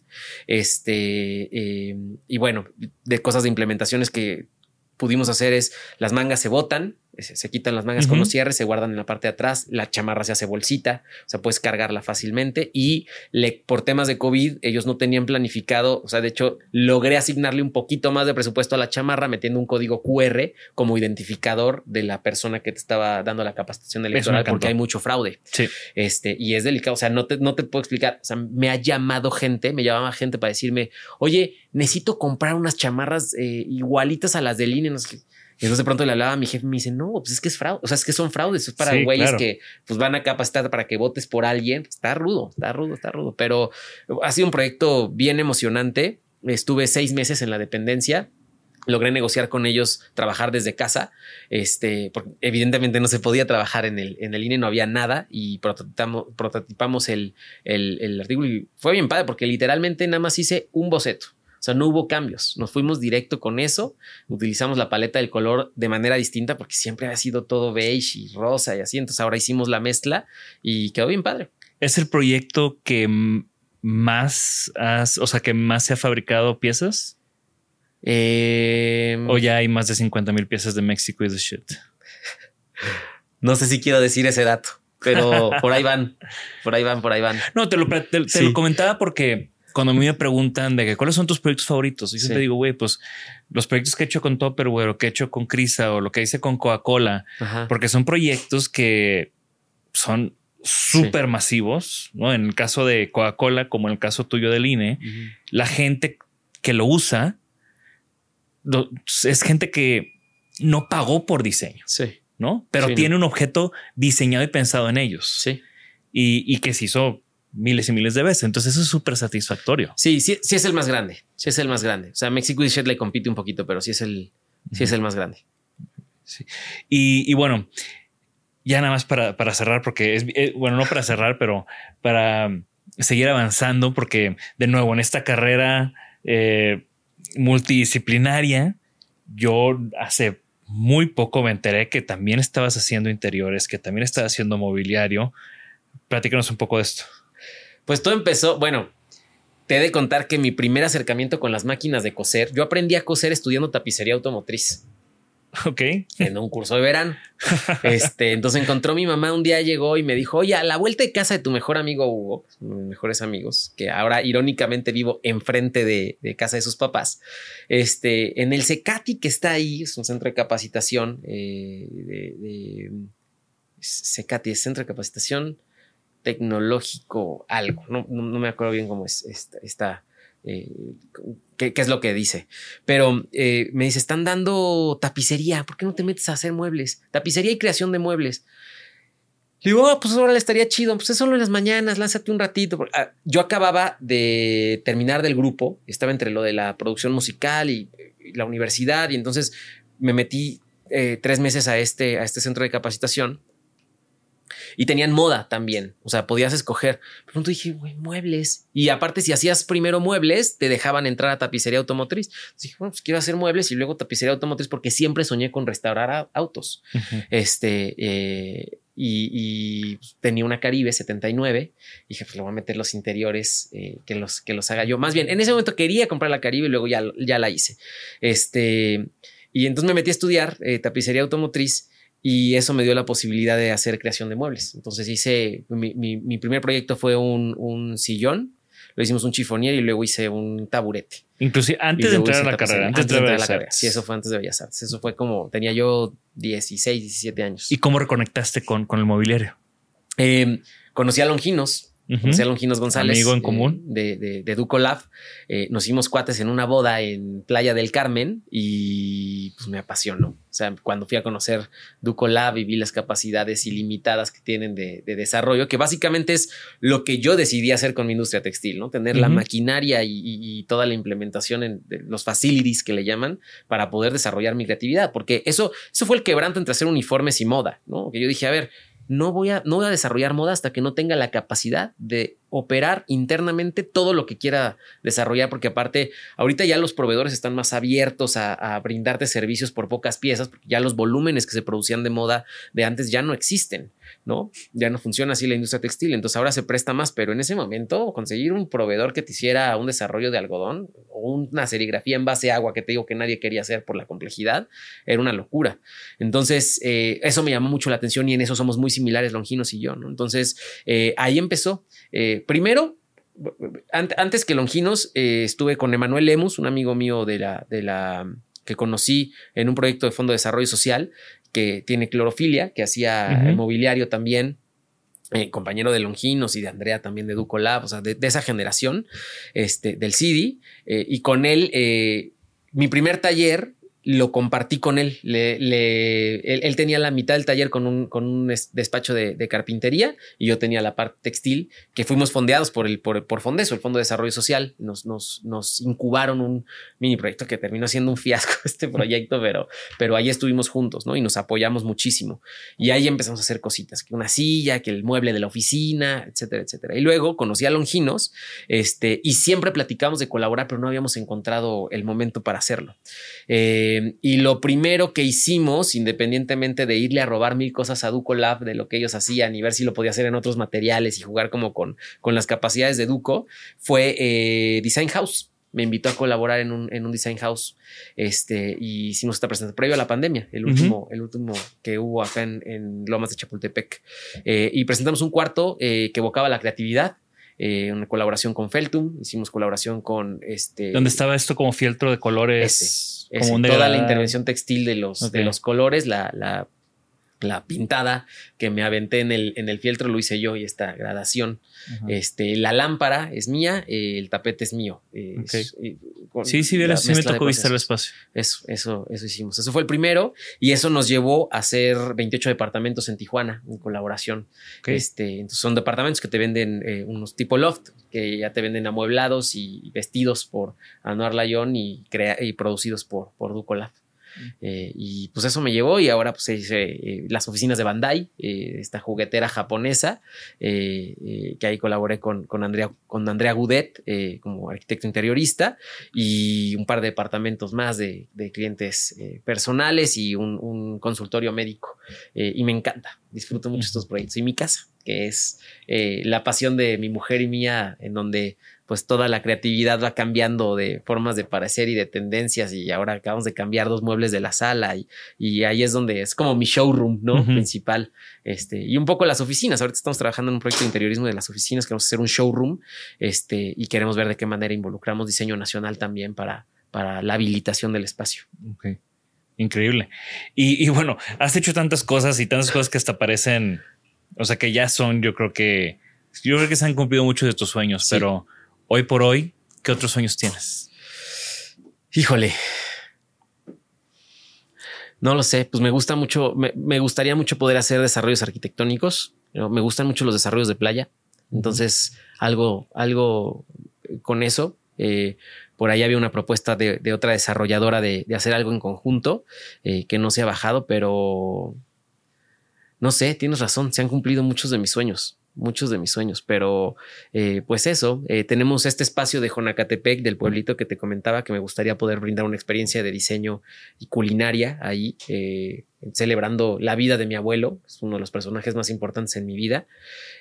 este, eh, y bueno, de cosas de implementaciones que pudimos hacer es las mangas se botan, se, se quitan las mangas con los cierres, se guardan en la parte de atrás, la chamarra se hace bolsita, o sea, puedes cargarla fácilmente y le, por temas de COVID ellos no tenían planificado, o sea, de hecho logré asignarle un poquito más de presupuesto a la chamarra metiendo un código QR como identificador de la persona que te estaba dando la capacitación electoral porque hay mucho fraude. Sí. Este, y es delicado. O sea, no te, no te puedo explicar. O sea, me ha llamado gente, me llamaba gente para decirme, oye, necesito comprar unas chamarras eh, igualitas a las del INE. No sé qué. Y entonces de pronto le hablaba a mi jefe y me dice, no, pues es que es fraude. O sea, es que son fraudes. Es para Sí, güeyes claro. que pues van a capacitar para que votes por alguien. Está rudo, está rudo, está rudo. Pero ha sido un proyecto bien emocionante. Estuve seis meses en la dependencia logré negociar con ellos trabajar desde casa, este, porque evidentemente no se podía trabajar en el, en el INE, no había nada y prototipamos, prototipamos el, el, el artículo y fue bien padre porque literalmente nada más hice un boceto. O sea, no hubo cambios. Nos fuimos directo con eso. Utilizamos la paleta del color de manera distinta porque siempre había sido todo beige y rosa y así. Entonces ahora hicimos la mezcla y quedó bien padre. Es el proyecto que más has, o sea, que más se ha fabricado piezas Eh, o ya hay más de 50 mil piezas de México y de shit. No sé si quiero decir ese dato, pero por ahí van, por ahí van, por ahí van. No, te lo, te, te Sí. lo comentaba porque cuando a mí me preguntan de que cuáles son tus proyectos favoritos, y siempre Sí. digo, güey, pues los proyectos que he hecho con Tupperware o que he hecho con Crisa o lo que hice con Coca-Cola, porque son proyectos que son súper masivos, ¿no? En el caso de Coca-Cola, como en el caso tuyo del INE, la gente que lo usa lo- es gente que no pagó por diseño, Sí, ¿no? Pero Sí, tiene un objeto diseñado y pensado en ellos sí. y, y que se hizo miles y miles de veces. Entonces eso es súper satisfactorio. Sí, sí, sí es el más grande. Sí es el más grande. O sea, Mexico y Shed le compite un poquito, pero sí es el, sí es el más grande. Y, y bueno, ya nada más para, para cerrar, porque es eh, bueno, no para cerrar, pero para seguir avanzando, porque de nuevo en esta carrera eh, multidisciplinaria, yo hace muy poco me enteré que también estabas haciendo interiores, que también estabas haciendo mobiliario. Platícanos un poco de esto. Pues todo empezó, bueno, te he de contar que mi primer acercamiento con las máquinas de coser, yo aprendí a coser estudiando tapicería automotriz Ok. en un curso de verano. Este, entonces encontró mi mamá un día, llegó y me dijo, oye, a la vuelta de casa de tu mejor amigo Hugo, mis mejores amigos, que ahora irónicamente vivo enfrente de, de casa de sus papás, este, en el Secati que está ahí, es un centro de capacitación, eh, de, de- Secati, es centro de capacitación tecnológico, algo, no, no, me acuerdo bien cómo es esta, eh, qué, qué es lo que dice. Pero eh, me dice, están dando tapicería, ¿por qué no te metes a hacer muebles? Tapicería y creación de muebles. Le digo, "Ah, pues ahora le estaría chido, pues es solo en las mañanas, lánzate un ratito. Ah, Yo acababa de terminar del grupo, estaba entre lo de la producción musical y, y la universidad, y entonces me metí eh, tres meses a este, a este centro de capacitación. Y tenían moda también. O sea, podías escoger. De pronto dije, güey, muebles. Y aparte, si hacías primero muebles, te dejaban entrar a tapicería automotriz. Entonces dije, bueno, pues quiero hacer muebles y luego tapicería automotriz porque siempre soñé con restaurar autos. Este, eh, y, y tenía una Caribe 79. Y dije, pues le voy a meter los interiores eh, que, los, que los haga yo. Más bien, en ese momento quería comprar la Caribe y luego ya, ya la hice. Este, y entonces me metí a estudiar eh, tapicería automotriz y eso me dio la posibilidad de hacer creación de muebles. Entonces hice, mi, mi- mi primer proyecto fue un, un sillón, lo hicimos un chifonier y luego hice un taburete. Inclusive antes de entrar a la carrera, antes, de, entrar a la carrera. Sí, eso fue antes de Bellas Artes. Eso fue como, tenía yo 16, 17 años. ¿Y cómo reconectaste con, con el mobiliario? Eh, conocí a Longinos, José Longinos González. Amigo en común. de, de, de Duco Lab. Eh, nos hicimos cuates en una boda en Playa del Carmen y pues me apasionó. O sea, cuando fui a conocer Duco Lab y vi las capacidades ilimitadas que tienen de, de desarrollo, que básicamente es lo que yo decidí hacer con mi industria textil, ¿no? Tener la maquinaria y, y, y, toda la implementación en los facilities que le llaman para poder desarrollar mi creatividad, porque eso, eso fue el quebranto entre hacer uniformes y moda, ¿no? Que yo dije, a ver, no voy, a, no voy a desarrollar moda hasta que no tenga la capacidad de operar internamente todo lo que quiera desarrollar, porque aparte, ahorita ya los proveedores están más abiertos a, brindarte servicios por pocas piezas, porque ya los volúmenes que se producían de moda de antes ya no existen, ¿no? Ya no funciona así la industria textil, entonces ahora se presta más, pero en ese momento conseguir un proveedor que te hiciera un desarrollo de algodón o una serigrafía en base a agua que te digo que nadie quería hacer por la complejidad, era una locura. Entonces, eh, eso me llamó mucho la atención y en eso somos muy similares Longinos y yo. Entonces, eh, ahí empezó. Eh, primero, antes que Longinos, estuve con Emanuel Lemus, un amigo mío de la, de la que conocí en un proyecto de Fondo de Desarrollo Social que tiene clorofilia, que hacía uh -huh. mobiliario también. Eh, compañero de Longinos y de Andrea también de Duco Lab, o sea, de, de esa generación este, del CD. Eh, y con él, eh, mi primer taller lo compartí con él. Él, tenía la mitad del taller con un, con un despacho de, de, carpintería y yo tenía la parte textil, que fuimos fondeados por, el, por, por Fondeso, el Fondo de Desarrollo Social. Nos, nos, nos incubaron un mini proyecto que terminó siendo un fiasco este proyecto, pero, pero ahí estuvimos juntos, ¿no? Y nos apoyamos muchísimo. Y ahí empezamos a hacer cositas, que una silla, que el mueble de la oficina, etcétera, etcétera. Y luego conocí a Longinos este, y siempre platicamos de colaborar, pero no habíamos encontrado el momento para hacerlo. Eh, eh, y lo primero que hicimos, independientemente de irle a robar mil cosas a Duco Lab de lo que ellos hacían y ver si lo podía hacer en otros materiales y jugar como con, con las capacidades de Duco, fue eh, Design House. Me invitó a colaborar en un, en un design house este, y hicimos esta presentación previo a la pandemia, el último, uh -huh. el último que hubo acá en, en Lomas de Chapultepec. Eh, y presentamos un cuarto que evocaba la creatividad, eh, una colaboración con Feltum, hicimos colaboración con este. ¿Dónde estaba esto como fieltro de colores? Ese, como toda la intervención textil de los, okay. de los colores, la, la, la, pintada que me aventé en el, en el fieltro lo hice yo y esta gradación. Este, la lámpara es mía, eh, el tapete es mío. Eh, okay. es, eh, sí, sí, sí me tocó visitar el espacio. Eso, eso, eso hicimos. Eso fue el primero y eso nos llevó a hacer 28 departamentos en Tijuana en colaboración. Okay. Este, entonces son departamentos que te venden eh, unos tipo loft, que ya te venden amueblados y vestidos por Anuar Layón y, crea y producidos por, por Ducolab. Eh, y pues eso me llevó y ahora pues hice eh, las oficinas de Bandai, eh, esta juguetera japonesa, que ahí colaboré con, con, Andrea, con Andrea Gudet como arquitecto interiorista y un par de departamentos más de, de clientes personales y un, un, consultorio médico. y me encanta, disfruto mucho estos proyectos y mi casa, que es la pasión de mi mujer y mía, en donde pues toda la creatividad va cambiando de formas de parecer y de tendencias y ahora acabamos de cambiar dos muebles de la sala y, y ahí es donde es como mi showroom, ¿no? Uh -huh. Principal. Este, y un poco las oficinas. Ahorita estamos trabajando en un proyecto de interiorismo de las oficinas, queremos hacer un showroom este, y queremos ver de qué manera involucramos diseño nacional también para, para la habilitación del espacio. Okay. Increíble. Y, y bueno, has hecho tantas cosas y tantas cosas que hasta parecen, o sea, que ya son, yo creo que, yo creo que se han cumplido muchos de tus sueños, sí. pero hoy por hoy, ¿qué otros sueños tienes? Híjole. No lo sé, pues me gusta mucho, me, me gustaría mucho poder hacer desarrollos arquitectónicos. Me gustan mucho los desarrollos de playa. Entonces, algo, algo con eso. Eh, por ahí había una propuesta de, de otra desarrolladora de, de, hacer algo en conjunto eh, que no se ha bajado, pero no sé, tienes razón, se han cumplido muchos de mis sueños muchos de mis sueños, pero eh, pues eso, eh, tenemos este espacio de Jonacatepec, del pueblito que te comentaba, que me gustaría poder brindar una experiencia de diseño y culinaria ahí, eh, celebrando la vida de mi abuelo, es uno de los personajes más importantes en mi vida,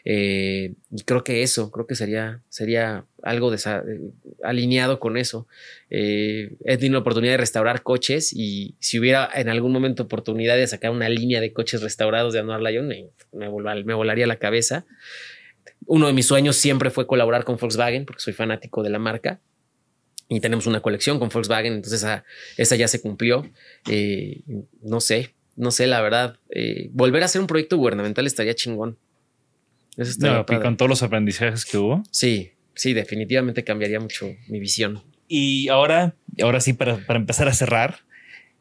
y creo que eso, creo que sería, sería algo alineado con eso. he tenido la oportunidad de restaurar coches y si hubiera en algún momento oportunidad de sacar una línea de coches restaurados de Anuar Lyon, me, me, me volaría la cabeza uno de mis sueños siempre fue colaborar con Volkswagen porque soy fanático de la marca y tenemos una colección con Volkswagen, entonces esa, esa ya se cumplió. Eh, no sé, no sé, la verdad, eh, volver a hacer un proyecto gubernamental estaría chingón. Eso estaría no, con todos los aprendizajes que hubo. Sí, sí, definitivamente cambiaría mucho mi visión. Y ahora, ahora sí, para, para empezar a cerrar,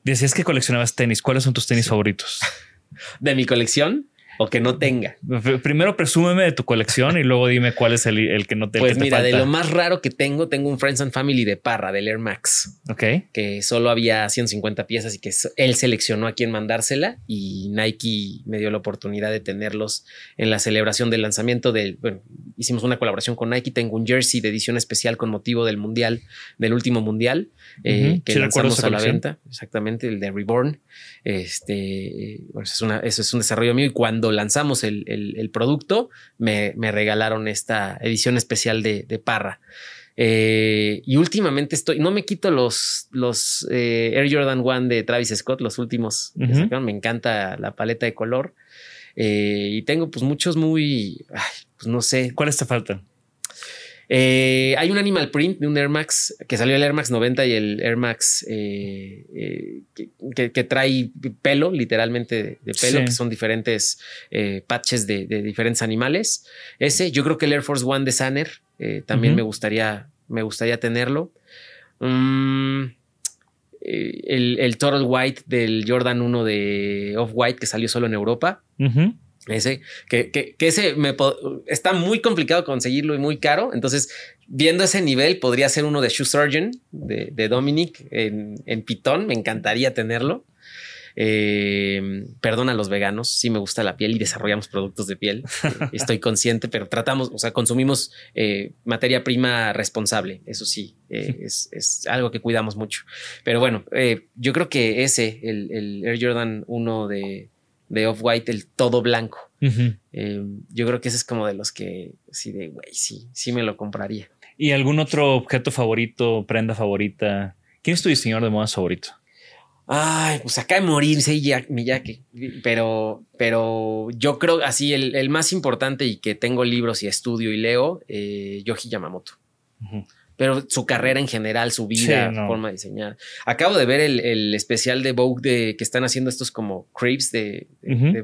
decías que coleccionabas tenis. ¿Cuáles son tus tenis favoritos? De mi colección, o que no tenga. Primero presúmeme de tu colección y luego dime cuál es el, que no tenga. Pues mira, de lo más raro que tengo, tengo un Friends and Family de Parra, del Air Max. Ok. Que solo había 150 piezas y que él seleccionó a quién mandársela y Nike me dio la oportunidad de tenerlos en la celebración del lanzamiento del, bueno, hicimos una colaboración con Nike, tengo un jersey de edición especial con motivo del mundial, del último mundial, eh, que lanzamos a la venta, exactamente, el de Reborn. Este, es una, eso es un desarrollo mío y cuando lanzamos el, producto, me, regalaron esta edición especial de, Parra. Eh, y últimamente estoy, no me quito los, los eh, Air Jordan One de Travis Scott, los últimos Me encanta la paleta de color. Eh, y tengo pues muchos muy, pues no sé. ¿Cuáles te faltan? Eh, hay un animal print de un Air Max que salió el Air Max 90 y el Air Max eh, eh, que, trae pelo, literalmente de, pelo, que son diferentes patches de, diferentes animales. Ese, yo creo que el Air Force One de Sanner también me gustaría, me gustaría tenerlo. Mm, el, el, Total White del Jordan 1 de Off White que salió solo en Europa. Ese, que, que, ese me está muy complicado conseguirlo y muy caro. Entonces, viendo ese nivel, podría ser uno de Shoe Surgeon de, Dominic en, en Pitón. Me encantaría tenerlo. Eh, perdón a los veganos, sí me gusta la piel y desarrollamos productos de piel. Estoy consciente, pero tratamos, o sea, consumimos eh, materia prima responsable. Eso sí, eh, es, algo que cuidamos mucho. Pero bueno, yo creo que ese, el, el Air Jordan 1 de, de Off-White, el todo blanco. Eh, yo creo que ese es como de los que sí, de güey, sí, sí me lo compraría. ¿Y algún otro objeto favorito, prenda favorita? ¿Quién es tu diseñador de modas favorito? Ay, pues acá de morirse Miyake, pero, pero yo creo así el, más importante y que tengo libros y estudio y leo, eh, Yoji Yamamoto pero su carrera en general, su vida, su forma de diseñar. Acabo de ver el, especial de Vogue de, que están haciendo estos como creeps de,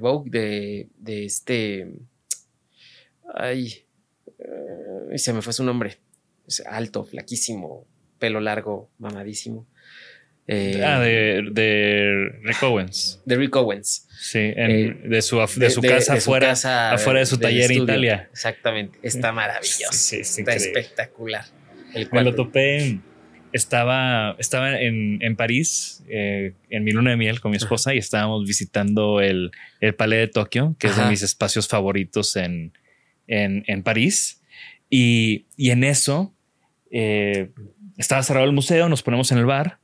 Vogue, de, este. Ay, eh, se me fue su nombre. Es alto, flaquísimo, pelo largo, mamadísimo. Eh, ah, de, de, Rick Owens. De Rick Owens. Sí, eh, de su, de, su casa afuera, afuera de su taller en Italia. Exactamente. Está maravilloso. Sí, Está espectacular. Me lo topé. Estaba, estaba en, en París eh, en mi luna de miel con mi esposa y estábamos visitando el, el Palais de Tokio, que es de mis espacios favoritos en, en, en París. Y, y, en eso eh, estaba cerrado el museo, nos ponemos en el bar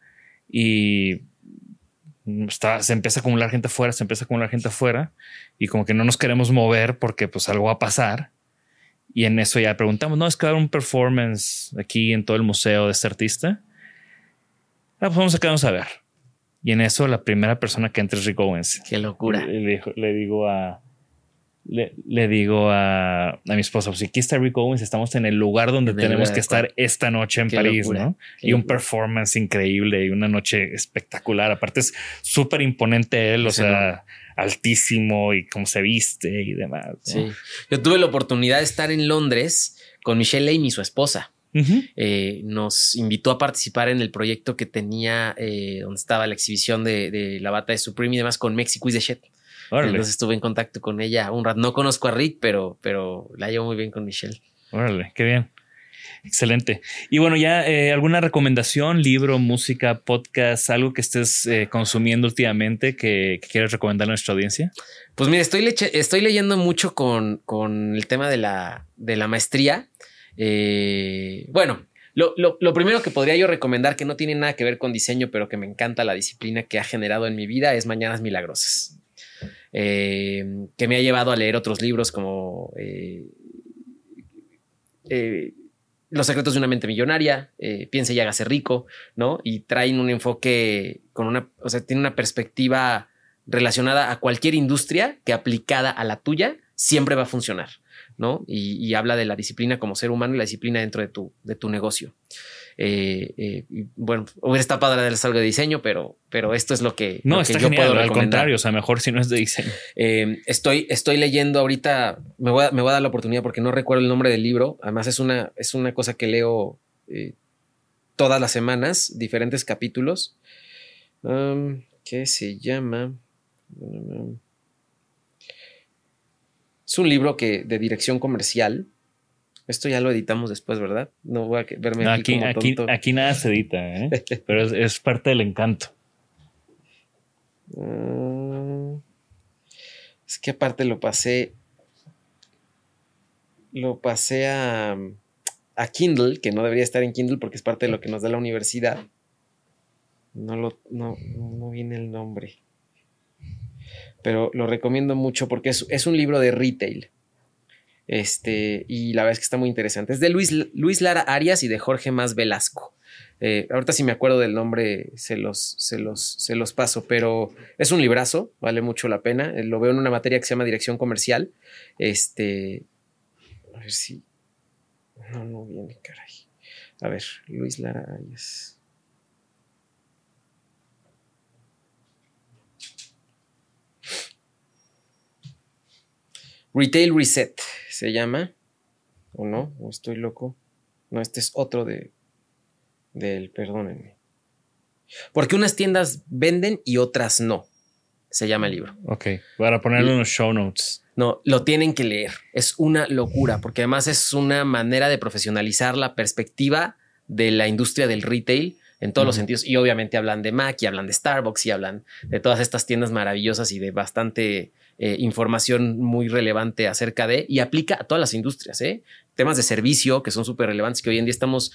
y se empieza a acumular gente afuera, se empieza a acumular gente afuera y como que no nos queremos mover porque pues algo va a pasar. Y en eso ya preguntamos, no, es que dar un performance aquí en todo el museo de este artista. Ah, pues vamos a quedarnos a ver. Y en eso la primera persona que entra es Rick Owens. Qué locura. Le, digo a... Le, digo a, a, mi esposa, pues aquí está Rick Owens, estamos en el lugar donde tenemos que estar esta noche en París, ¿no? y un performance increíble y una noche espectacular. Aparte es súper imponente él, o sea, altísimo y cómo se viste y demás. Sí. Yo tuve la oportunidad de estar en Londres con Michelle Lane y su esposa. Eh, nos invitó a participar en el proyecto que tenía eh, donde estaba la exhibición de, la bata de Supreme y demás con Mexico is the Shit. Entonces estuve en contacto con ella un rato. No conozco a Rick, pero, pero la llevo muy bien con Michelle. Órale, qué bien. Excelente. Y bueno, ya eh, alguna recomendación, libro, música, podcast, algo que estés eh, consumiendo últimamente que, quieras recomendar a nuestra audiencia. Pues mira, estoy, leyendo mucho con, con, el tema de la, de la maestría. Eh, bueno, lo, lo, primero que podría yo recomendar, que no tiene nada que ver con diseño, pero que me encanta la disciplina que ha generado en mi vida, es Mañanas Milagrosas. que me ha llevado a leer otros libros como los secretos de una mente millonaria, eh, piense y hágase rico, ¿no? Y traen un enfoque con una, o sea, tiene una perspectiva relacionada a cualquier industria que aplicada a la tuya siempre va a funcionar. ¿no? Y, habla de la disciplina como ser humano y la disciplina dentro de tu, de tu negocio. Eh, eh, bueno, hubiera estado padre de algo de diseño, pero, pero esto es lo que, no, está yo puedo recomendar. Al contrario, o sea, mejor si no es de diseño. Eh, estoy, estoy leyendo ahorita, me voy, a, me voy, a, dar la oportunidad porque no recuerdo el nombre del libro. Además, es una, es una cosa que leo todas las semanas, diferentes capítulos. Um, ¿Qué se llama? Es un libro que, de dirección comercial esto ya lo editamos después, ¿verdad? No voy a verme aquí, aquí, aquí, nada se edita, ¿eh? pero es, parte del encanto. Ah, es que aparte lo pasé. Lo pasé a, a Kindle, que no debería estar en Kindle porque es parte de lo que nos da la universidad. No lo, no, no viene el nombre. Pero lo recomiendo mucho porque es, es un libro de retail. Este, y la verdad es que está muy interesante. Es de Luis, Luis Lara Arias y de Jorge Más Velasco. Eh, ahorita si me acuerdo del nombre se los, se, los, se los paso, pero es un librazo, vale mucho la pena. Eh, lo veo en una materia que se llama dirección comercial. Este, a ver si... No, no viene, caray. A ver, Luis Lara Arias. Retail Reset se llama. ¿O no? ¿O estoy loco? No, este es otro de. Del. Perdónenme. Porque unas tiendas venden y otras no. Se llama el libro. Ok. Para ponerlo en los show notes. No, lo tienen que leer. Es una locura, porque además es una manera de profesionalizar la perspectiva de la industria del retail en todos los sentidos. Y obviamente hablan de Mac y hablan de Starbucks y hablan de todas estas tiendas maravillosas y de bastante eh, información muy relevante acerca de y aplica a todas las industrias. ¿eh? Temas de servicio que son súper relevantes, que hoy en día estamos,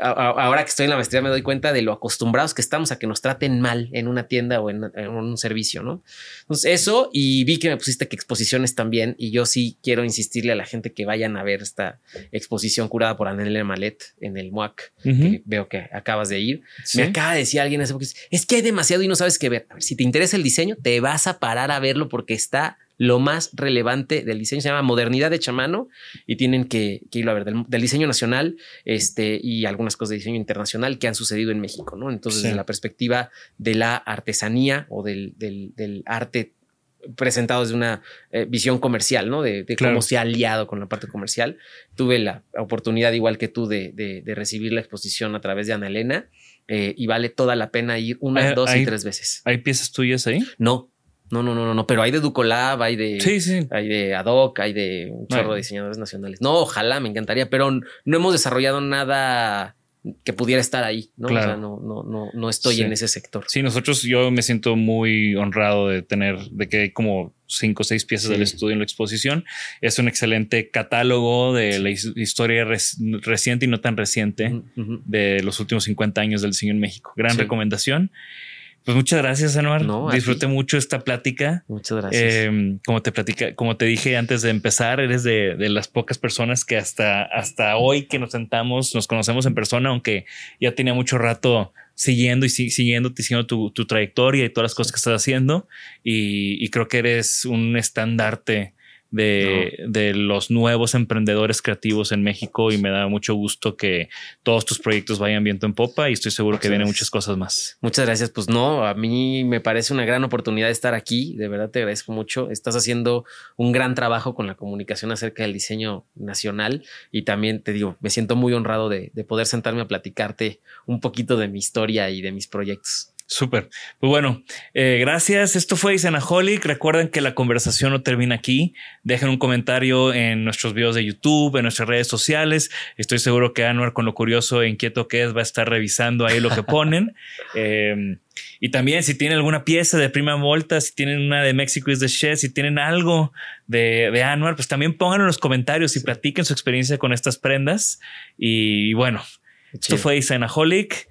ahora que estoy en la maestría me doy cuenta de lo acostumbrados que estamos a que nos traten mal en una tienda o en, un servicio, ¿no? Entonces eso, y vi que me pusiste que exposiciones también, y yo sí quiero insistirle a la gente que vayan a ver esta exposición curada por Anel Malet en el MUAC, que veo que acabas de ir. Me acaba de decir alguien hace poco, es que hay demasiado y no sabes qué ver. A ver, si te interesa el diseño, te vas a parar a verlo porque está lo más relevante del diseño. Se llama Modernidad de Chamano y tienen que, irlo a ver del, diseño nacional este, y algunas cosas de diseño internacional que han sucedido en México. ¿no? Entonces, desde la perspectiva de la artesanía o del, arte presentado desde una eh, visión comercial, ¿no? De, cómo se ha aliado con la parte comercial. Tuve la oportunidad, igual que tú, de, recibir la exposición a través de Ana Elena eh, y vale toda la pena ir una, dos y tres veces. ¿Hay piezas tuyas ahí? No, no, no, no, no, pero hay de Ducolab, hay de, sí, sí. hay de Adoc, hay de un chorro de diseñadores nacionales. No, ojalá, me encantaría, pero no hemos desarrollado nada que pudiera estar ahí, ¿no? Claro. O sea, no, no, no, no estoy en ese sector. Sí, nosotros, yo me siento muy honrado de tener, de que hay como cinco o seis piezas del estudio en la exposición. Es un excelente catálogo de la historia reciente y no tan reciente de los últimos 50 años del diseño en México. Gran recomendación. Pues muchas gracias, Anuar. Disfruté mucho esta plática. Muchas gracias. Em, como te platica, como te dije antes de empezar, eres de, las pocas personas que hasta, hasta hoy que nos sentamos, nos conocemos en persona, aunque ya tenía mucho rato siguiendo y siguiendo, siguiendo tu, tu, trayectoria y todas las cosas que estás haciendo. Y, y creo que eres un estandarte de, los nuevos emprendedores creativos en México y me da mucho gusto que todos tus proyectos vayan viento en popa y estoy seguro que vienen muchas cosas más. Muchas gracias. Pues no, a mí me parece una gran oportunidad de estar aquí. De verdad te agradezco mucho. Estás haciendo un gran trabajo con la comunicación acerca del diseño nacional y también te digo, me siento muy honrado de, de poder sentarme a platicarte un poquito de mi historia y de mis proyectos. Súper. Pues bueno, eh, gracias. Esto fue Isenaholic. Recuerden que la conversación no termina aquí. Dejen un comentario en nuestros videos de YouTube, en nuestras redes sociales. Estoy seguro que Anuar, con lo curioso e inquieto que es, va a estar revisando ahí lo que ponen. Em, y también si tienen alguna pieza de Prima Volta, si tienen una de Mexico is the Shed, si tienen algo de, de Anuar, pues también pónganlo en los comentarios y platiquen su experiencia con estas prendas. Y, bueno, esto fue Isenaholic.